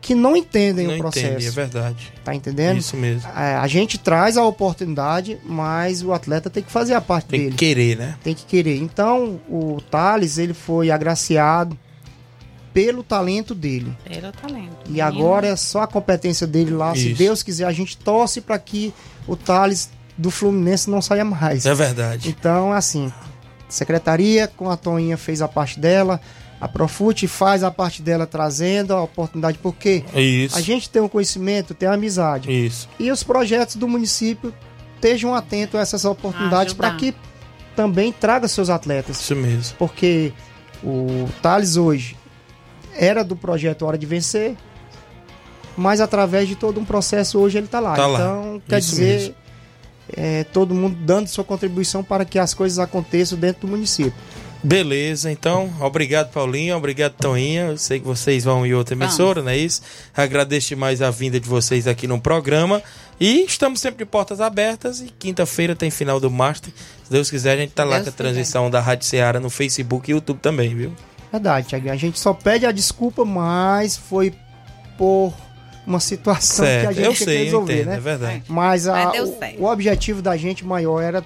que não entendem Não o processo. entendi, é verdade. Tá entendendo? Isso mesmo. É, a gente traz a oportunidade, mas o atleta tem que fazer a parte Tem dele. que querer, né? Tem que querer. Então, o Thales, ele foi agraciado pelo talento dele. Era o talento. E agora é só a competência dele lá. Se Isso. Deus quiser, a gente torce para que o Thales do Fluminense não saia mais. É verdade. Então, assim, secretaria com a Toninha fez a parte dela, a Profute faz a parte dela trazendo a oportunidade, porque Isso. a gente tem um conhecimento, tem uma amizade. Isso. E os projetos do município estejam atentos a essas oportunidades para que também traga seus atletas. Isso mesmo. Porque o Thales hoje era do projeto Hora de Vencer, mas através de todo um processo hoje ele está lá. Tá lá. Então, quer Isso dizer, mesmo. É, todo mundo dando sua contribuição para que as coisas aconteçam dentro do município. Beleza, então, obrigado Paulinho, obrigado Toninha. Eu sei que vocês vão em outra emissora, não é isso? Agradeço demais a vinda de vocês aqui no programa. E estamos sempre de portas abertas. E quinta-feira tem final do Master. Se Deus quiser, a gente tá lá Deus com a transmissão da Rádio Ceará no Facebook e YouTube também, viu? Verdade, Thiago. A gente só pede a desculpa, mas foi por uma situação que a certo, gente eu tinha que sei, eu resolver, entendo, né? é verdade. Mas, a- Mas o, certo. o objetivo da gente maior era.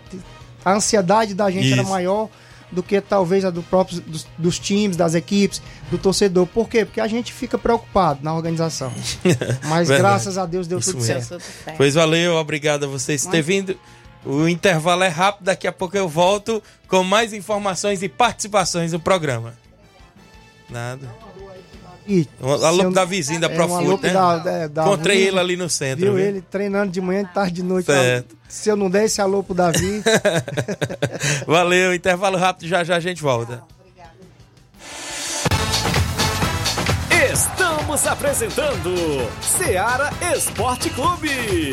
A ansiedade da gente era Isso. maior do que talvez a do próprio, dos, dos times, das equipes, do torcedor. Por quê? Porque a gente fica preocupado na organização. Mas graças a Deus deu Isso tudo certo. Tudo certo. Pois valeu, obrigado a vocês por ter vindo. O intervalo é rápido, daqui a pouco eu volto com mais informações e participações no programa. Nada. E, eu- da vizinha da é, um Profut, né? da- da- da- Encontrei ele ali no centro. Viu viu? ele treinando de manhã, de tarde, de noite. Certo. Se eu não der esse alô pro Davi, Valeu, intervalo rápido, já já a gente volta. Estamos apresentando Seara Esporte Clube.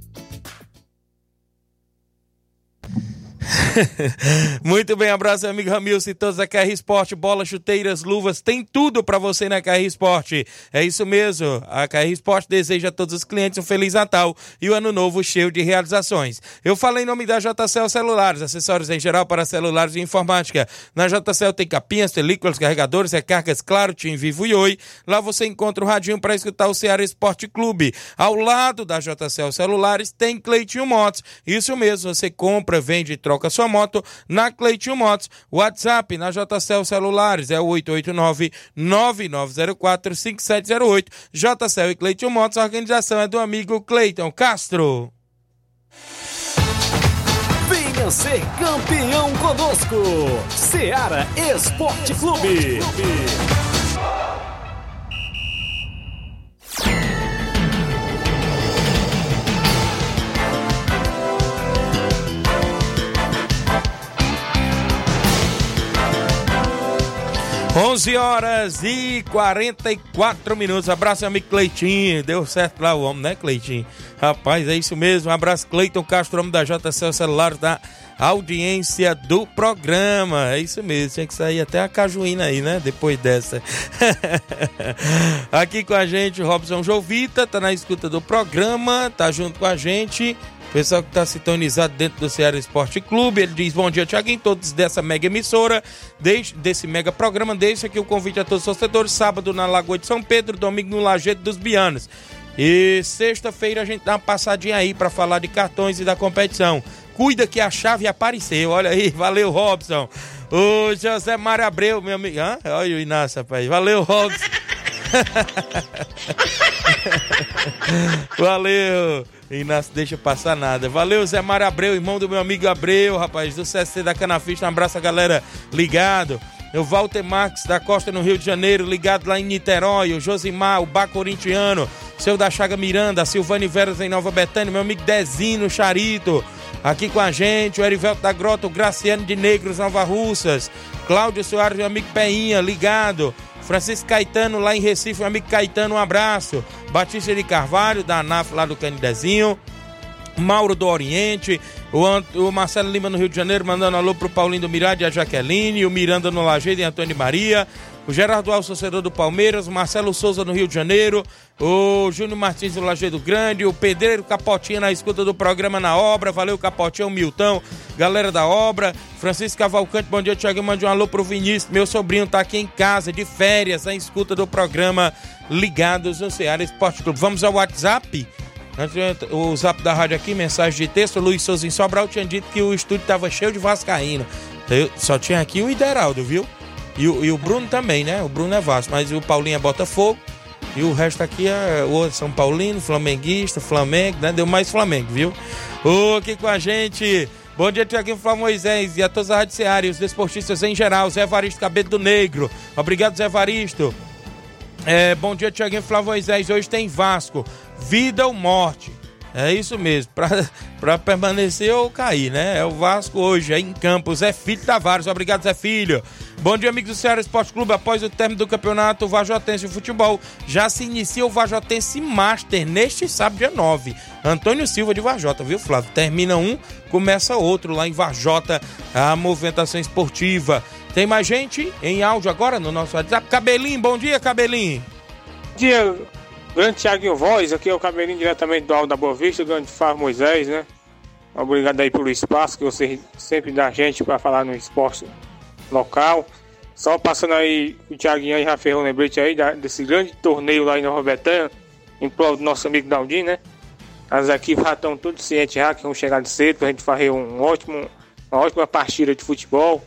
Muito bem, abraço, amigo Ramilson e todos da KR Esporte, bolas, chuteiras, luvas, tem tudo para você na KR Esporte. É isso mesmo, a KR Esporte deseja a todos os clientes um Feliz Natal e o um Ano Novo cheio de realizações. Eu falo em nome da JCL Celulares, acessórios em geral para celulares e informática. Na JCL tem capinhas, películas, carregadores, recargas, claro, Tim Vivo e Oi. Lá você encontra o radinho para escutar o Ceará Esporte Clube. Ao lado da JCL Celulares tem Cleitinho Motos. Isso mesmo, você compra, vende e troca sua moto na Cleitinho Motos. WhatsApp na JCL Celulares é o 889-9904-5708. JCL e Cleitinho Motos, a organização é do amigo Cleiton Castro. Venha ser campeão conosco. Seara Esporte Clube. 11 horas e 44 minutos. Abraço, amigo Cleitinho. Deu certo lá o homem, né, Cleitinho? Rapaz, é isso mesmo. Abraço, Cleiton Castro, homem da JCL Celular, da audiência do programa. É isso mesmo. Tinha que sair até a cajuína aí, né? Depois dessa. Aqui com a gente, Robson Jovita, tá na escuta do programa, tá junto com a gente. Pessoal que está sintonizado dentro do Ceará Esporte Clube, ele diz: Bom dia, Tiaguinho, todos dessa mega emissora, desse mega programa. Deixa aqui o convite a todos os torcedores: sábado na Lagoa de São Pedro, domingo no Lajeito dos Bianos. E sexta-feira a gente dá uma passadinha aí para falar de cartões e da competição. Cuida que a chave apareceu, olha aí, valeu, Robson. O José Mário Abreu, meu amigo. Hã? Olha o Inácio, rapaz. Valeu, Robson. Valeu. Inácio, deixa passar nada. Valeu, Zé Mário Abreu, irmão do meu amigo Abreu, rapaz, do CSC da Canafista. Um abraço a galera ligado. O Walter Marques da Costa no Rio de Janeiro, ligado lá em Niterói. O Josimar, o Bá Corintiano. Seu da Chaga Miranda, a Silvane Veras em Nova Betânia. Meu amigo Dezinho Charito. Aqui com a gente, o Erivelto da Grota, o Graciano de Negros, Nova Russas. Cláudio Soares, meu amigo Peinha, ligado. Francisco Caetano lá em Recife, meu amigo Caetano, um abraço. Batista de Carvalho, da ANAF lá do Canidezinho. Mauro do Oriente, o, Ant- o Marcelo Lima no Rio de Janeiro, mandando alô pro Paulinho do Mirade e a Jaqueline, o Miranda no Lajeado e Antônio Maria, o Gerardo Alves, torcedor do Palmeiras, o Marcelo Souza no Rio de Janeiro, o Júnior Martins do Lajeado Grande, o Pedreiro Capotinha na escuta do programa na obra, valeu Capotinha, o Milton, galera da obra, Francisco Cavalcante, bom dia, Thiago, mande um alô pro Vinícius, meu sobrinho tá aqui em casa, de férias, na escuta do programa Ligados no Ceará Esporte Clube. Vamos ao WhatsApp? O zap da rádio aqui, mensagem de texto. Luiz Souza em Sobral tinha dito que o estúdio tava cheio de Vascaíno. Só tinha aqui o Ideraldo, viu? E o, e o Bruno também, né? O Bruno é Vasco, mas o Paulinho é Botafogo. E o resto aqui é o outro São Paulino, Flamenguista, Flamengo, né? Deu mais Flamengo, viu? Ô, aqui com a gente. Bom dia, Tiaguinho Flávio Moisés e a todos a Rádio e os desportistas em geral. Zé Varisto Cabelo do Negro. Obrigado, Zé Varisto. É, bom dia, Tiaguinho Flávio Moisés. Hoje tem Vasco. Vida ou morte. É isso mesmo. Pra permanecer ou cair, né? É o Vasco hoje, é em Campos. Zé Filho Tavares. Obrigado, Zé Filho. Bom dia, amigos do Ceará Esporte Clube. Após o término do campeonato Vajotense de Futebol, já se inicia o Vajotense Master neste sábado, dia 9. Antônio Silva de Vajota, viu, Flávio? Termina um, começa outro lá em Vajota, a movimentação esportiva. Tem mais gente em áudio agora no nosso WhatsApp. Cabelinho, bom dia, Cabelinho. dia, grande Thiaguinho Voz, aqui é o cabelinho diretamente do Alto da Boa Vista, grande Fábio Moisés, né? Obrigado aí pelo espaço que você sempre dá a gente para falar no esporte local. Só passando aí o Thiaguinho aí já ferrou lembrete aí desse grande torneio lá em Nova Betânia, em prol do nosso amigo Daldinho, né? As equipes já estão todos cientes já que vão chegar de cedo pra gente fazer um ótimo, uma ótima partida de futebol.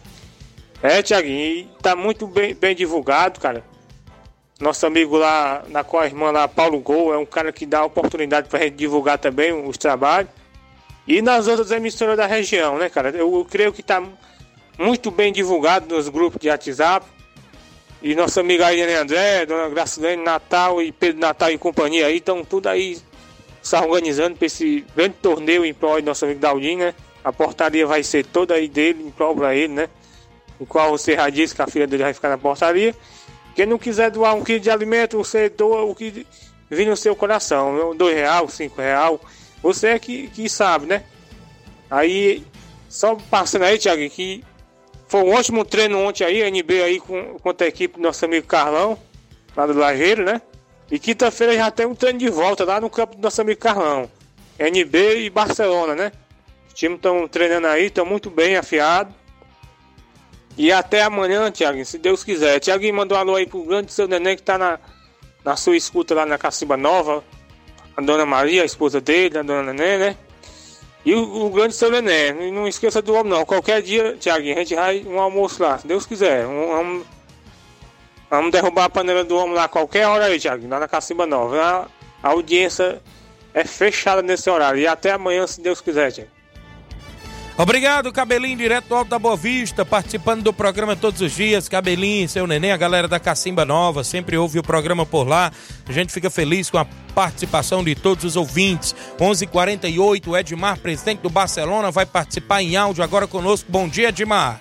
É, Thiaguinho, tá muito bem, bem divulgado, cara. Nosso amigo lá na irmã lá, Paulo Gol, é um cara que dá oportunidade pra gente divulgar também os trabalhos. E nas outras emissoras da região, né, cara? Eu, eu creio que tá muito bem divulgado nos grupos de WhatsApp. E nossa amiga Irene André, Dona Gracilene Natal e Pedro Natal e companhia aí, estão tudo aí se organizando para esse grande torneio em prol do nosso amigo Daldinho, né? A portaria vai ser toda aí dele, em prol para ele, né? O qual você já disse que a filha dele vai ficar na portaria. Quem não quiser doar um quilo de alimento, você doa o que vir no seu coração. Dois real, cinco real. Você é que, que sabe, né? Aí, só passando aí, Thiago, que foi um ótimo treino ontem aí, NB aí com, contra a equipe do nosso amigo Carlão, lá do Lajeiro, né? E quinta-feira já tem um treino de volta lá no campo do nosso amigo Carlão. NB e Barcelona, né? Os times estão treinando aí, estão muito bem afiados. E até amanhã, Thiago, se Deus quiser. Thiago mandou um alô aí pro grande seu neném que tá na, na sua escuta lá na Cacimba Nova a dona Maria, a esposa dele, a dona Nenê, né? E o, o grande seu Nenê. Não esqueça do homem, não. Qualquer dia, Tiaguinho, a gente vai um almoço lá, se Deus quiser. Um, vamos, vamos derrubar a panela do homem lá qualquer hora aí, Tiaguinho, lá na Cacimba Nova. A, a audiência é fechada nesse horário. E até amanhã, se Deus quiser, Tiaguinho. Obrigado, Cabelinho, direto do Alto da Boa Vista, participando do programa todos os dias. Cabelinho, seu neném, a galera da Cacimba Nova, sempre ouve o programa por lá. A gente fica feliz com a participação de todos os ouvintes. 11:48 h 48 Edmar, presidente do Barcelona, vai participar em áudio agora conosco. Bom dia, Edmar.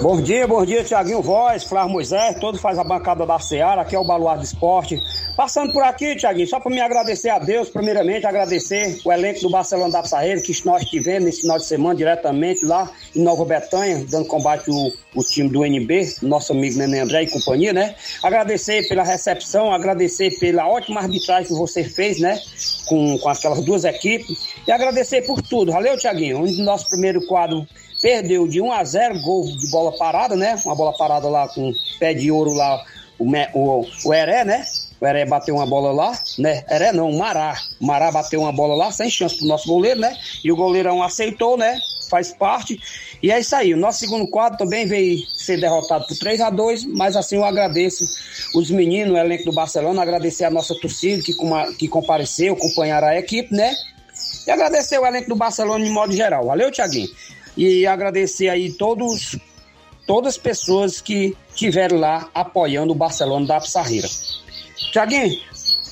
Bom dia, bom dia, Tiaguinho Voz, Flávio Moisés, todo faz a bancada da Seara, aqui é o Baluar do Esporte. Passando por aqui, Tiaguinho, só para me agradecer a Deus, primeiramente agradecer o elenco do Barcelona da Psarreira, que nós tivemos nesse final de semana diretamente lá em Nova Betânia, dando combate o, o time do NB, nosso amigo Nenê André e companhia, né? Agradecer pela recepção, agradecer pela ótima arbitragem que você fez, né? Com, com aquelas duas equipes. E agradecer por tudo. Valeu, Tiaguinho. O nosso primeiro quadro perdeu de 1 a 0 gol de bola parada, né? Uma bola parada lá com pé de ouro lá, o, o, o Heré, né? O Heré bateu uma bola lá, né? Heré não, Mará. Mará bateu uma bola lá, sem chance pro nosso goleiro, né? E o goleirão aceitou, né? Faz parte. E é isso aí. O nosso segundo quadro também veio ser derrotado por 3 a 2 mas assim eu agradeço os meninos, o elenco do Barcelona, agradecer a nossa torcida que, que compareceu, acompanharam a equipe, né? E agradecer o elenco do Barcelona de modo geral. Valeu, Tiaguinho? e agradecer aí todos todas as pessoas que estiveram lá apoiando o Barcelona da Pissarreira. Tiaguinho,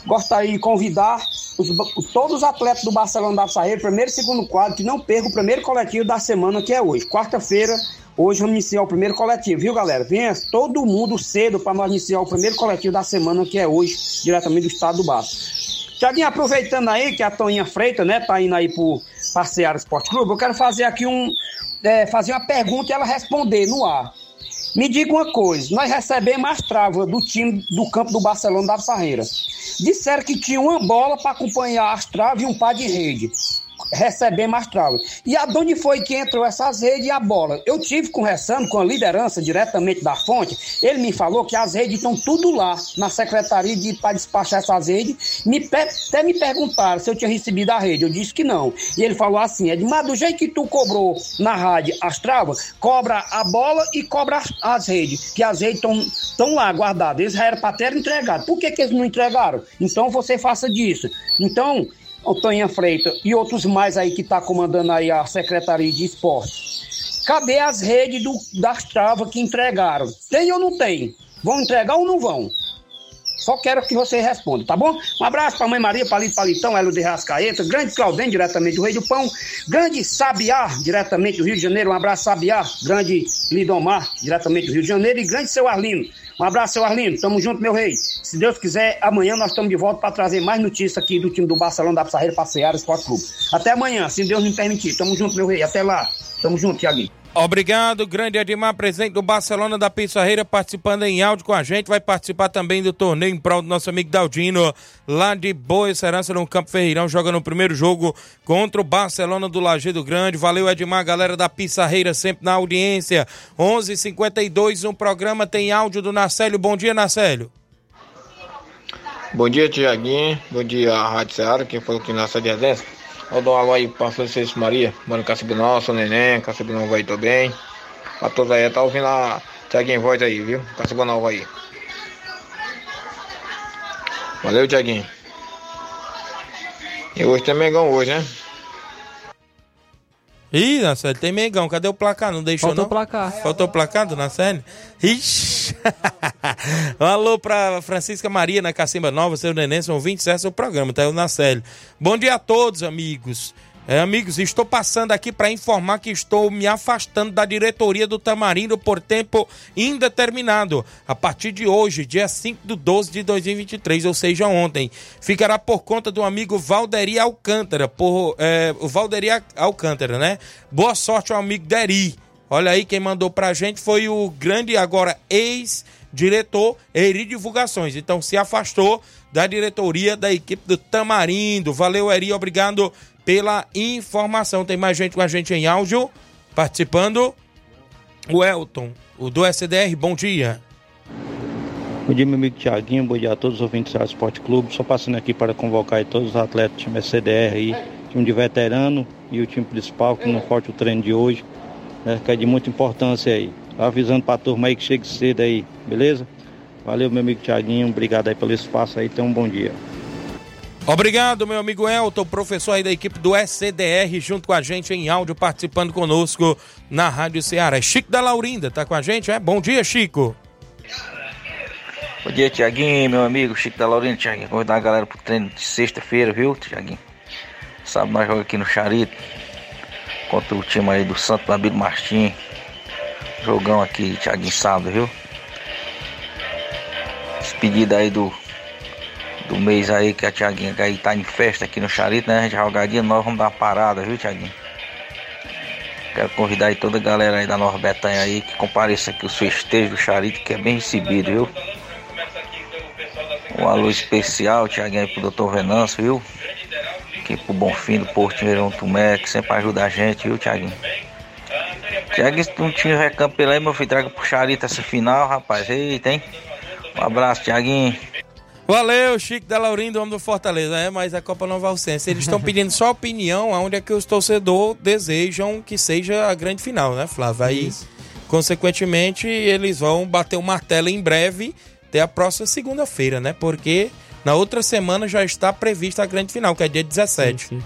gostaria de convidar os, todos os atletas do Barcelona da Pissarreira, primeiro e segundo quadro, que não percam o primeiro coletivo da semana, que é hoje. Quarta-feira, hoje vamos iniciar o primeiro coletivo, viu, galera? Venha todo mundo cedo para nós iniciar o primeiro coletivo da semana, que é hoje, diretamente do estado do Baço. Tiaguinho, aproveitando aí que a Toninha Freita, né, tá indo aí pro Passear Esporte Clube, eu quero fazer aqui um, é, fazer uma pergunta e ela responder no ar. Me diga uma coisa, nós recebemos as travas do time do campo do Barcelona da Sarreira. Disseram que tinha uma bola para acompanhar as travas e um par de rede receber mais travas. E aonde foi que entrou essas redes e a bola? Eu tive conversando com a liderança diretamente da fonte, ele me falou que as redes estão tudo lá na secretaria de para despachar essas redes. Me, até me perguntaram se eu tinha recebido a rede. Eu disse que não. E ele falou assim: Edmar, do jeito que tu cobrou na rádio as travas, cobra a bola e cobra as, as redes. Que as redes estão lá guardadas. Eles já eram para ter entregado. Por que, que eles não entregaram? Então você faça disso. Então, Toninha Freitas e outros mais aí que tá comandando aí a Secretaria de Esporte. Cadê as redes do, das travas que entregaram? Tem ou não tem? Vão entregar ou não vão? Só quero que você responda, tá bom? Um abraço pra Mãe Maria, Palito Palitão, Hélio de Rascaeta, grande Claudem, diretamente do Rei do Pão, grande Sabiá, diretamente do Rio de Janeiro, um abraço Sabiá, grande Lidomar, diretamente do Rio de Janeiro, e grande seu Arlino, um abraço, seu Arlindo. Tamo junto, meu rei. Se Deus quiser, amanhã nós estamos de volta para trazer mais notícias aqui do time do Barcelona da Pissarreira Passear Esporte Clube. Até amanhã, se Deus me permitir. Tamo junto, meu rei. Até lá. Tamo junto, Tiaguinho. Obrigado, grande Edmar, presidente do Barcelona da Pissarreira, participando em áudio com a gente. Vai participar também do torneio em prol do nosso amigo Daldino, lá de Boa Serança, no Campo Ferreirão, joga no primeiro jogo contra o Barcelona do Lajeado Grande. Valeu, Edmar, galera da Pissarreira, sempre na audiência. 11:52 h 52 no programa tem áudio do Nacélio. Bom dia, Nacélio. Bom dia, Tiaguinho. Bom dia, Rádio Seara. Quem falou aqui na Sede Redença. Vou dar um alô aí pra Francisco Maria, mano Cacibinal, seu neném, Cacibinal vai também. Pra todos aí, tá ouvindo a Tiaguinho voz aí, viu? Cacibinal aí. Valeu, Tiaguinho. E hoje tem Mengão hoje, né? Ih, Nacélio, tem Mengão. Cadê o placar? Não deixou Faltou não? o placar. Faltou o placar do Nacélio? Ixi. um alô pra Francisca Maria na Cacimba Nova, seu neném, são 27 do programa, tá aí o. Bom dia a todos, amigos. É, amigos, estou passando aqui para informar que estou me afastando da diretoria do Tamarindo por tempo indeterminado. A partir de hoje, dia 5 de 12 de 2023, ou seja, ontem, ficará por conta do amigo Valderi Alcântara, por, é, o Valderi Alcântara, né? Boa sorte ao amigo Deri. Olha aí, quem mandou pra gente foi o grande, agora ex-diretor Eri Divulgações. Então se afastou da diretoria da equipe do Tamarindo. Valeu, Eri, obrigado pela informação. Tem mais gente com a gente em áudio participando. O Elton, o do SDR, bom dia. Bom dia, meu amigo Tiaguinho, bom dia a todos os ouvintes do Esporte Clube. Só passando aqui para convocar todos os atletas do time SDR aí, time de veterano e o time principal, que não forte o treino de hoje, né, que é de muita importância aí. Avisando para a turma aí que chegue cedo aí, beleza? Valeu, meu amigo Tiaguinho, obrigado aí pelo espaço aí, tenha um bom dia. Obrigado, meu amigo Elton, professor aí da equipe do SCDR, junto com a gente em áudio, participando conosco na Rádio Ceará. Chico da Laurinda tá com a gente, é? Bom dia, Chico. Bom dia, Tiaguinho, meu amigo Chico da Laurinda. Tiaguinho, convidar a galera pro treino de sexta-feira, viu, Tiaguinho? Sábado nós jogamos aqui no Charito, contra o time aí do Santo Nabilo Martins. Jogão aqui, Tiaguinho, sábado, viu? Despedida aí do do mês aí que a Tiaguinha aí tá em festa aqui no Charito, né? A gente jogar dia nós vamos dar uma parada, viu, Tiaguinho? Quero convidar aí toda a galera aí da Nova Bretanha aí que compareça aqui os festejos do Charito, que é bem recebido, viu? Um alô especial, Tiaguinho, aí pro Dr. Venâncio, viu? Aqui pro Bonfim do Porto Verão Tumé, que sempre ajuda a gente, viu, Tiaguinho? Tiaguinho, se não tinha recampo aí, meu filho, traga pro Charito essa final, rapaz. Eita, hein? Um abraço, Tiaguinho. Valeu, Chico da Laurindo, homem do Fortaleza. É, mas a Copa Nova Alcense. Eles estão pedindo só opinião aonde é que os torcedores desejam que seja a grande final, né, Flávio? Aí, Isso. consequentemente, eles vão bater o martelo em breve, até a próxima segunda-feira, né? Porque na outra semana já está prevista a grande final, que é dia 17.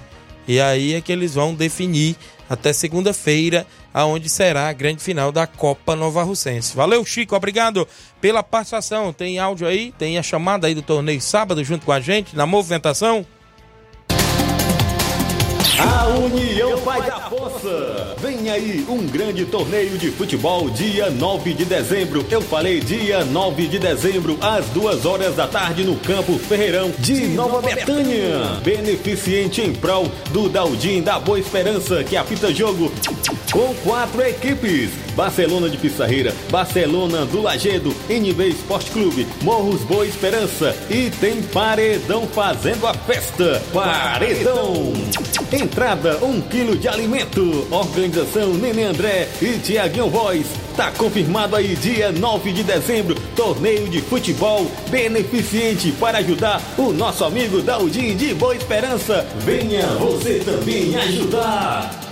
E aí é que eles vão definir até segunda-feira aonde será a grande final da Copa Nova Russense. Valeu, Chico, obrigado pela participação. Tem áudio aí, tem a chamada aí do torneio sábado junto com a gente na movimentação. A união faz a força. Vem aí um grande torneio de futebol dia 9 de dezembro. Eu falei dia 9 de dezembro, às duas horas da tarde no Campo Ferreirão de Nova Betânia. Beneficiente em prol do Daldim da Boa Esperança, que apita jogo com quatro equipes. Barcelona de Pissarreira, Barcelona do Lagedo, NB Esporte Clube, Morros Boa Esperança e tem Paredão fazendo a festa. Paredão! Entrada, um quilo de alimento. Organização Nenê André e Tiaguinho Voz. Tá confirmado aí, dia 9 de dezembro, torneio de futebol beneficente para ajudar o nosso amigo Daldim de Boa Esperança. Venha você também ajudar.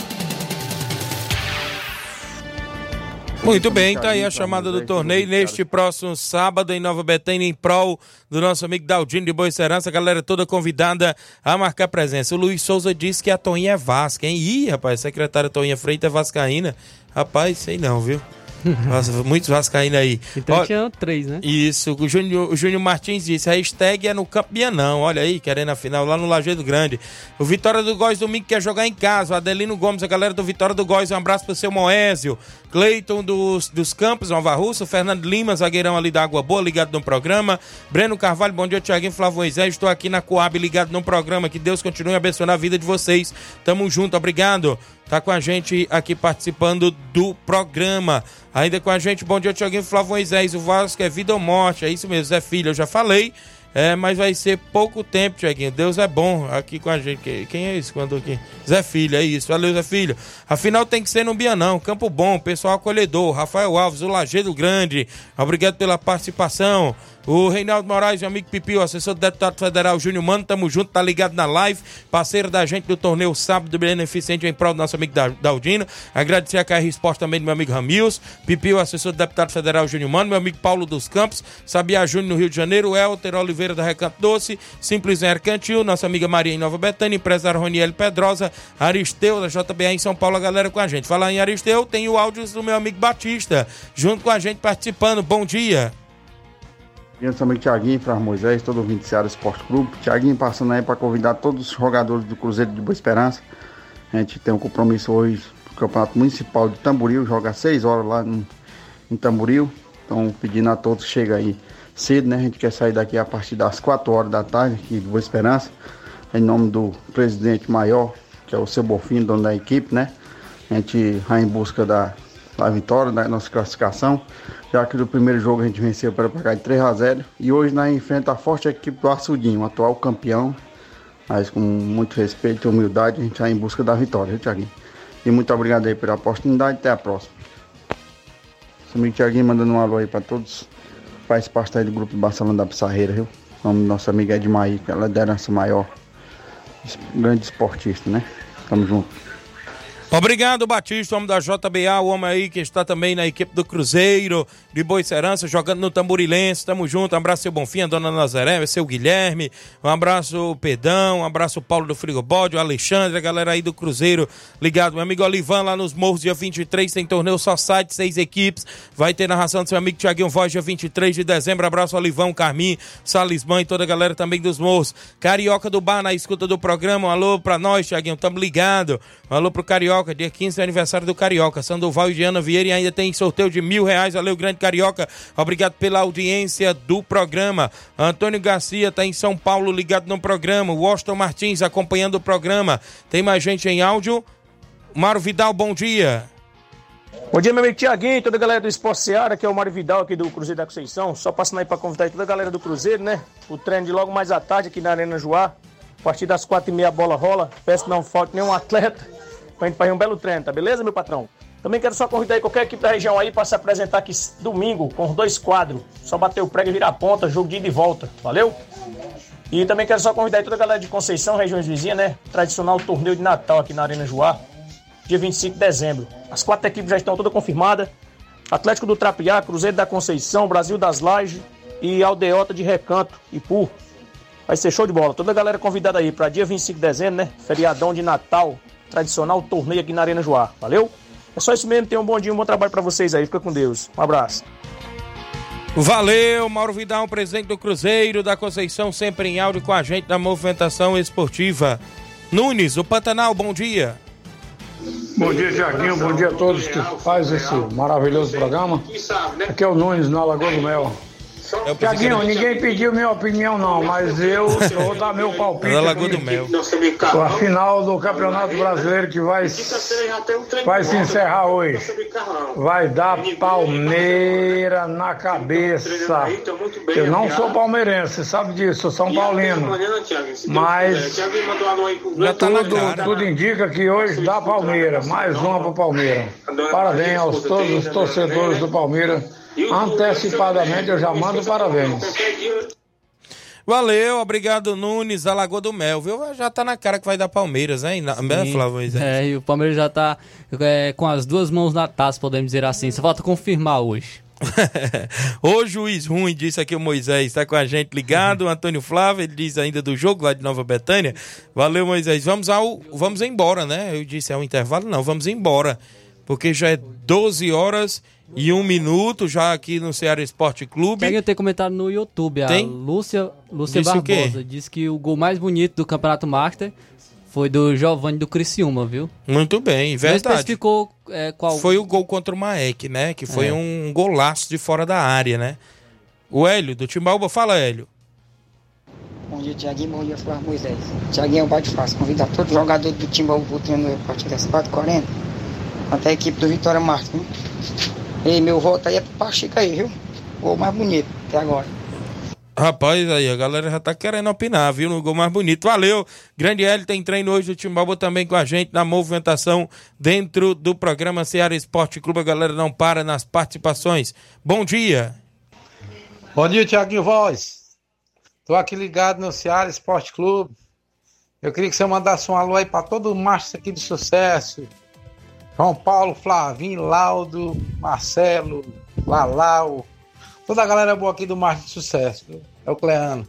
Muito bem, tá aí a chamada do torneio neste próximo sábado em Nova Betânia, em prol do nosso amigo Daldino de Boa Serança. A galera toda convidada a marcar presença. O Luiz Souza disse que a Toinha é Vasca, hein? Ih, rapaz, secretária Toinha Freitas é Vascaína. Rapaz, sei não, viu? Nossa, muitos vascaínos aí. Então Ó, tinha três, né? Isso, o Júnior, o Júnior Martins disse, a hashtag é no Campo Bianão, olha aí, querendo a final lá no Lajeado Grande. O Vitória do Góis domingo quer jogar em casa, o Adelino Gomes, a galera do Vitória do Góis, um abraço pro seu Moésio, Cleiton dos, dos Campos, Nova Russa, Fernando Lima, zagueirão ali da Água Boa, ligado no programa, Breno Carvalho, bom dia, Tiaguinho, Flávio Moisés, estou aqui na Coab, ligado no programa, que Deus continue abençoando a vida de vocês, tamo junto, obrigado. tá com a gente aqui participando do programa. Ainda com a gente, bom dia, Tiaguinho Flávio Moisés. O Vasco é vida ou morte, é isso mesmo, Zé Filho, eu já falei. É, mas vai ser pouco tempo, Tiaguinho. Deus é bom aqui com a gente. Quem é isso? Quando aqui? Zé Filho, é isso. Valeu, Zé Filho. Afinal, tem que ser no Bianão. Campo bom, pessoal acolhedor. Rafael Alves, o Lagedo Grande. Obrigado pela participação. O Reinaldo Moraes, meu amigo Pipi, o assessor do deputado federal Júnior Mano, tamo junto, tá ligado na live, parceiro da gente do torneio sábado beneficente em prol do nosso amigo Daldino. Agradecer a KR Esporte também do meu amigo Ramils, Pipi, o assessor do deputado federal Júnior Mano, meu amigo Paulo dos Campos, Sabia Júnior no Rio de Janeiro, Elter Oliveira da Recanto Doce, Simples Mercantil, nossa amiga Maria em Nova Betânia, empresário Roniel Pedrosa, Aristeu da JBA em São Paulo, a galera com a gente. Falar em Aristeu, tem o áudio do meu amigo Batista, junto com a gente participando. Bom dia. Sou amigo Tiaguinho, Fras Moisés, todo o 20 Seara Esporte Clube. Tiaguinho passando aí para convidar todos os jogadores do Cruzeiro de Boa Esperança. A gente tem um compromisso hoje no Campeonato Municipal de Tamboril, joga 6 horas lá no, em Tamboril. Então pedindo a todos cheguem aí cedo, né? A gente quer sair daqui a partir das 4 horas da tarde aqui de Boa Esperança. Em nome do presidente maior, que é o seu Bofim, dono da equipe, né? A gente vai em busca da, da vitória, da nossa classificação já que no primeiro jogo a gente venceu para pagar de 3 a 0 e hoje nós enfrenta a forte equipe do Açudinho, atual campeão, mas com muito respeito e humildade a gente vai em busca da vitória, viu, Thiaguinho? E muito obrigado aí pela oportunidade, até a próxima. Seu Thiaguinho mandando um alô aí para todos, faz parte aí do grupo Barcelona da Pissarreira, viu? Nome do nosso amigo Edmaí, que é a liderança maior, grande esportista, né? Tamo junto. Obrigado, Batista, homem da JBA, o homem aí que está também na equipe do Cruzeiro de Boicerança, jogando no Tamborilense. Tamo junto. Um abraço, seu Bonfim, a dona Nazaré, seu Guilherme. Um abraço, Pedão. Um abraço, Paulo do Frigobode, o Alexandre, a galera aí do Cruzeiro ligado. Meu amigo Olivan, lá nos Morros, dia 23, tem torneio só site, seis equipes. Vai ter narração do seu amigo Tiaguinho Voz, dia 23 de dezembro. Abraço, Olivão, Carmim, Salismã e toda a galera também dos Morros. Carioca do Bar, na escuta do programa. Um alô pra nós, Tiaguinho, tamo ligado. Um alô pro Carioca. Carioca, dia 15 é aniversário do Carioca. Sandoval e Diana Vieira e ainda tem sorteio de mil reais. Valeu, grande Carioca. Obrigado pela audiência do programa. Antônio Garcia está em São Paulo ligado no programa. Washington Martins acompanhando o programa. Tem mais gente em áudio. Mário Vidal, bom dia. Bom dia, meu amigo Tiaguinho, toda a galera do Esporte Seara, que é o Mário Vidal aqui do Cruzeiro da Conceição. Só passando aí para convidar toda a galera do Cruzeiro, né? O treino de logo mais à tarde aqui na Arena Joá. A partir das quatro e meia a bola rola. Peço que não falte nenhum atleta pra gente fazer um belo treino, tá beleza, meu patrão? Também quero só convidar qualquer equipe da região aí para se apresentar aqui domingo com os dois quadros. Só bater o prego e virar a ponta, jogo de ida e volta, valeu? E também quero só convidar toda a galera de Conceição, regiões vizinhas, né? Tradicional torneio de Natal aqui na Arena Joá, dia 25 de dezembro. As quatro equipes já estão todas confirmadas. Atlético do Trapiá, Cruzeiro da Conceição, Brasil das Lajes e Aldeota de Recanto, Ipu. Vai ser show de bola. Toda a galera convidada aí para dia 25 de dezembro, né? Feriadão de Natal, tradicional torneio aqui na Arena Joá. Valeu? É só isso mesmo. Tenham um bom dia, um bom trabalho para vocês aí. Fica com Deus. Um abraço. Valeu, Mauro Vidal, presidente do Cruzeiro da Conceição, sempre em áudio com a gente na movimentação esportiva. Nunes, o Pantanal, bom dia. Bom dia, Tiaguinho. Bom dia a todos que fazem esse maravilhoso programa. Aqui é o Nunes, na Lagoa do Mel. Tiaguinho, ninguém pediu minha opinião não, mas eu vou dar meu palpite. Lagoa do Mel. A final do Campeonato Brasileiro que vai, vai se encerrar hoje. Vai dar Palmeira na cabeça. Eu não sou palmeirense, você sabe disso, eu sou São Paulino. Mas tudo, tudo indica que hoje dá Palmeira. Mais uma para Palmeira. Parabéns aos todos os torcedores do Palmeiras Antecipadamente eu já mando parabéns. Valeu, obrigado Nunes, a Lagoa do Mel, viu? Já tá na cara que vai dar Palmeiras, hein? Na, né, Flávio? É, e o Palmeiras já tá é, com as duas mãos na taça, podemos dizer assim. Só falta confirmar hoje. o juiz ruim, disse aqui o Moisés, está com a gente ligado. O Antônio Flávio, ele diz ainda do jogo lá de Nova Betânia. Valeu, Moisés. Vamos ao. Vamos embora, né? Eu disse, é um intervalo? Não, vamos embora. Porque já é 12 horas e um minuto já aqui no Ceará Esporte Clube. Tem ter comentado no YouTube. Tem? A Lúcia, Lúcia disse Barbosa disse que o gol mais bonito do Campeonato Master foi do Giovanni do Criciúma, viu? Muito bem, verdade. Não especificou é, qual... Foi o gol contra o Maek, né? Que foi é. um golaço de fora da área, né? O Hélio, do Timbaúba. Fala, Hélio. Bom dia, Tiaguinho. Bom dia, Flávio Moisés. Tiaguinho é o bate fácil. Convidar todo jogador do Timbaúba treino a partir das 4h40. Até a equipe do Vitória viu? E meu voto aí é pro Pachica aí, viu? O gol mais bonito até agora. Rapaz, aí a galera já tá querendo opinar, viu? No gol mais bonito. Valeu! Grande L tem treino hoje do Timbaúba também com a gente na movimentação dentro do programa Ceará Esporte Clube. A galera não para nas participações. Bom dia! Bom dia, Tiaguinho Voz. Tô aqui ligado no Ceará Esporte Clube. Eu queria que você mandasse um alô aí para todo o macho aqui de sucesso. João Paulo, Flavinho, Laudo, Marcelo, Lalau, toda a galera boa aqui do Macho de Sucesso. viu? É o Cleano.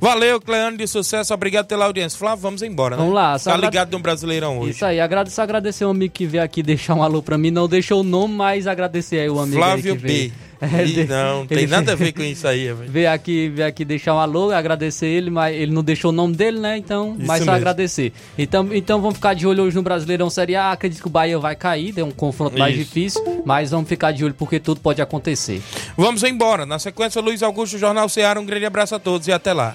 Valeu, Cleano de sucesso. Obrigado pela audiência. Flávio, vamos embora, né? Vamos lá, Tá agrade- ligado no Brasileirão hoje. Isso aí, agradeço, agradecer o amigo que veio aqui deixar um alô pra mim. Não deixou o nome, mas agradecer aí o amigo Flávio aí que veio. B. É, não, não tem ele- nada a ver com isso aí. Veio aqui, veio aqui deixar um alô, agradecer ele, mas ele não deixou o nome dele, né? Então, Isso mas só mesmo. agradecer. Então, então vamos ficar de olho hoje no Brasileirão Série A. Acredito que o Bahia vai cair, é um confronto mais Isso. difícil, mas vamos ficar de olho porque tudo pode acontecer. Vamos embora. Na sequência, Luiz Augusto, Jornal Ceará. Um grande abraço a todos e até lá.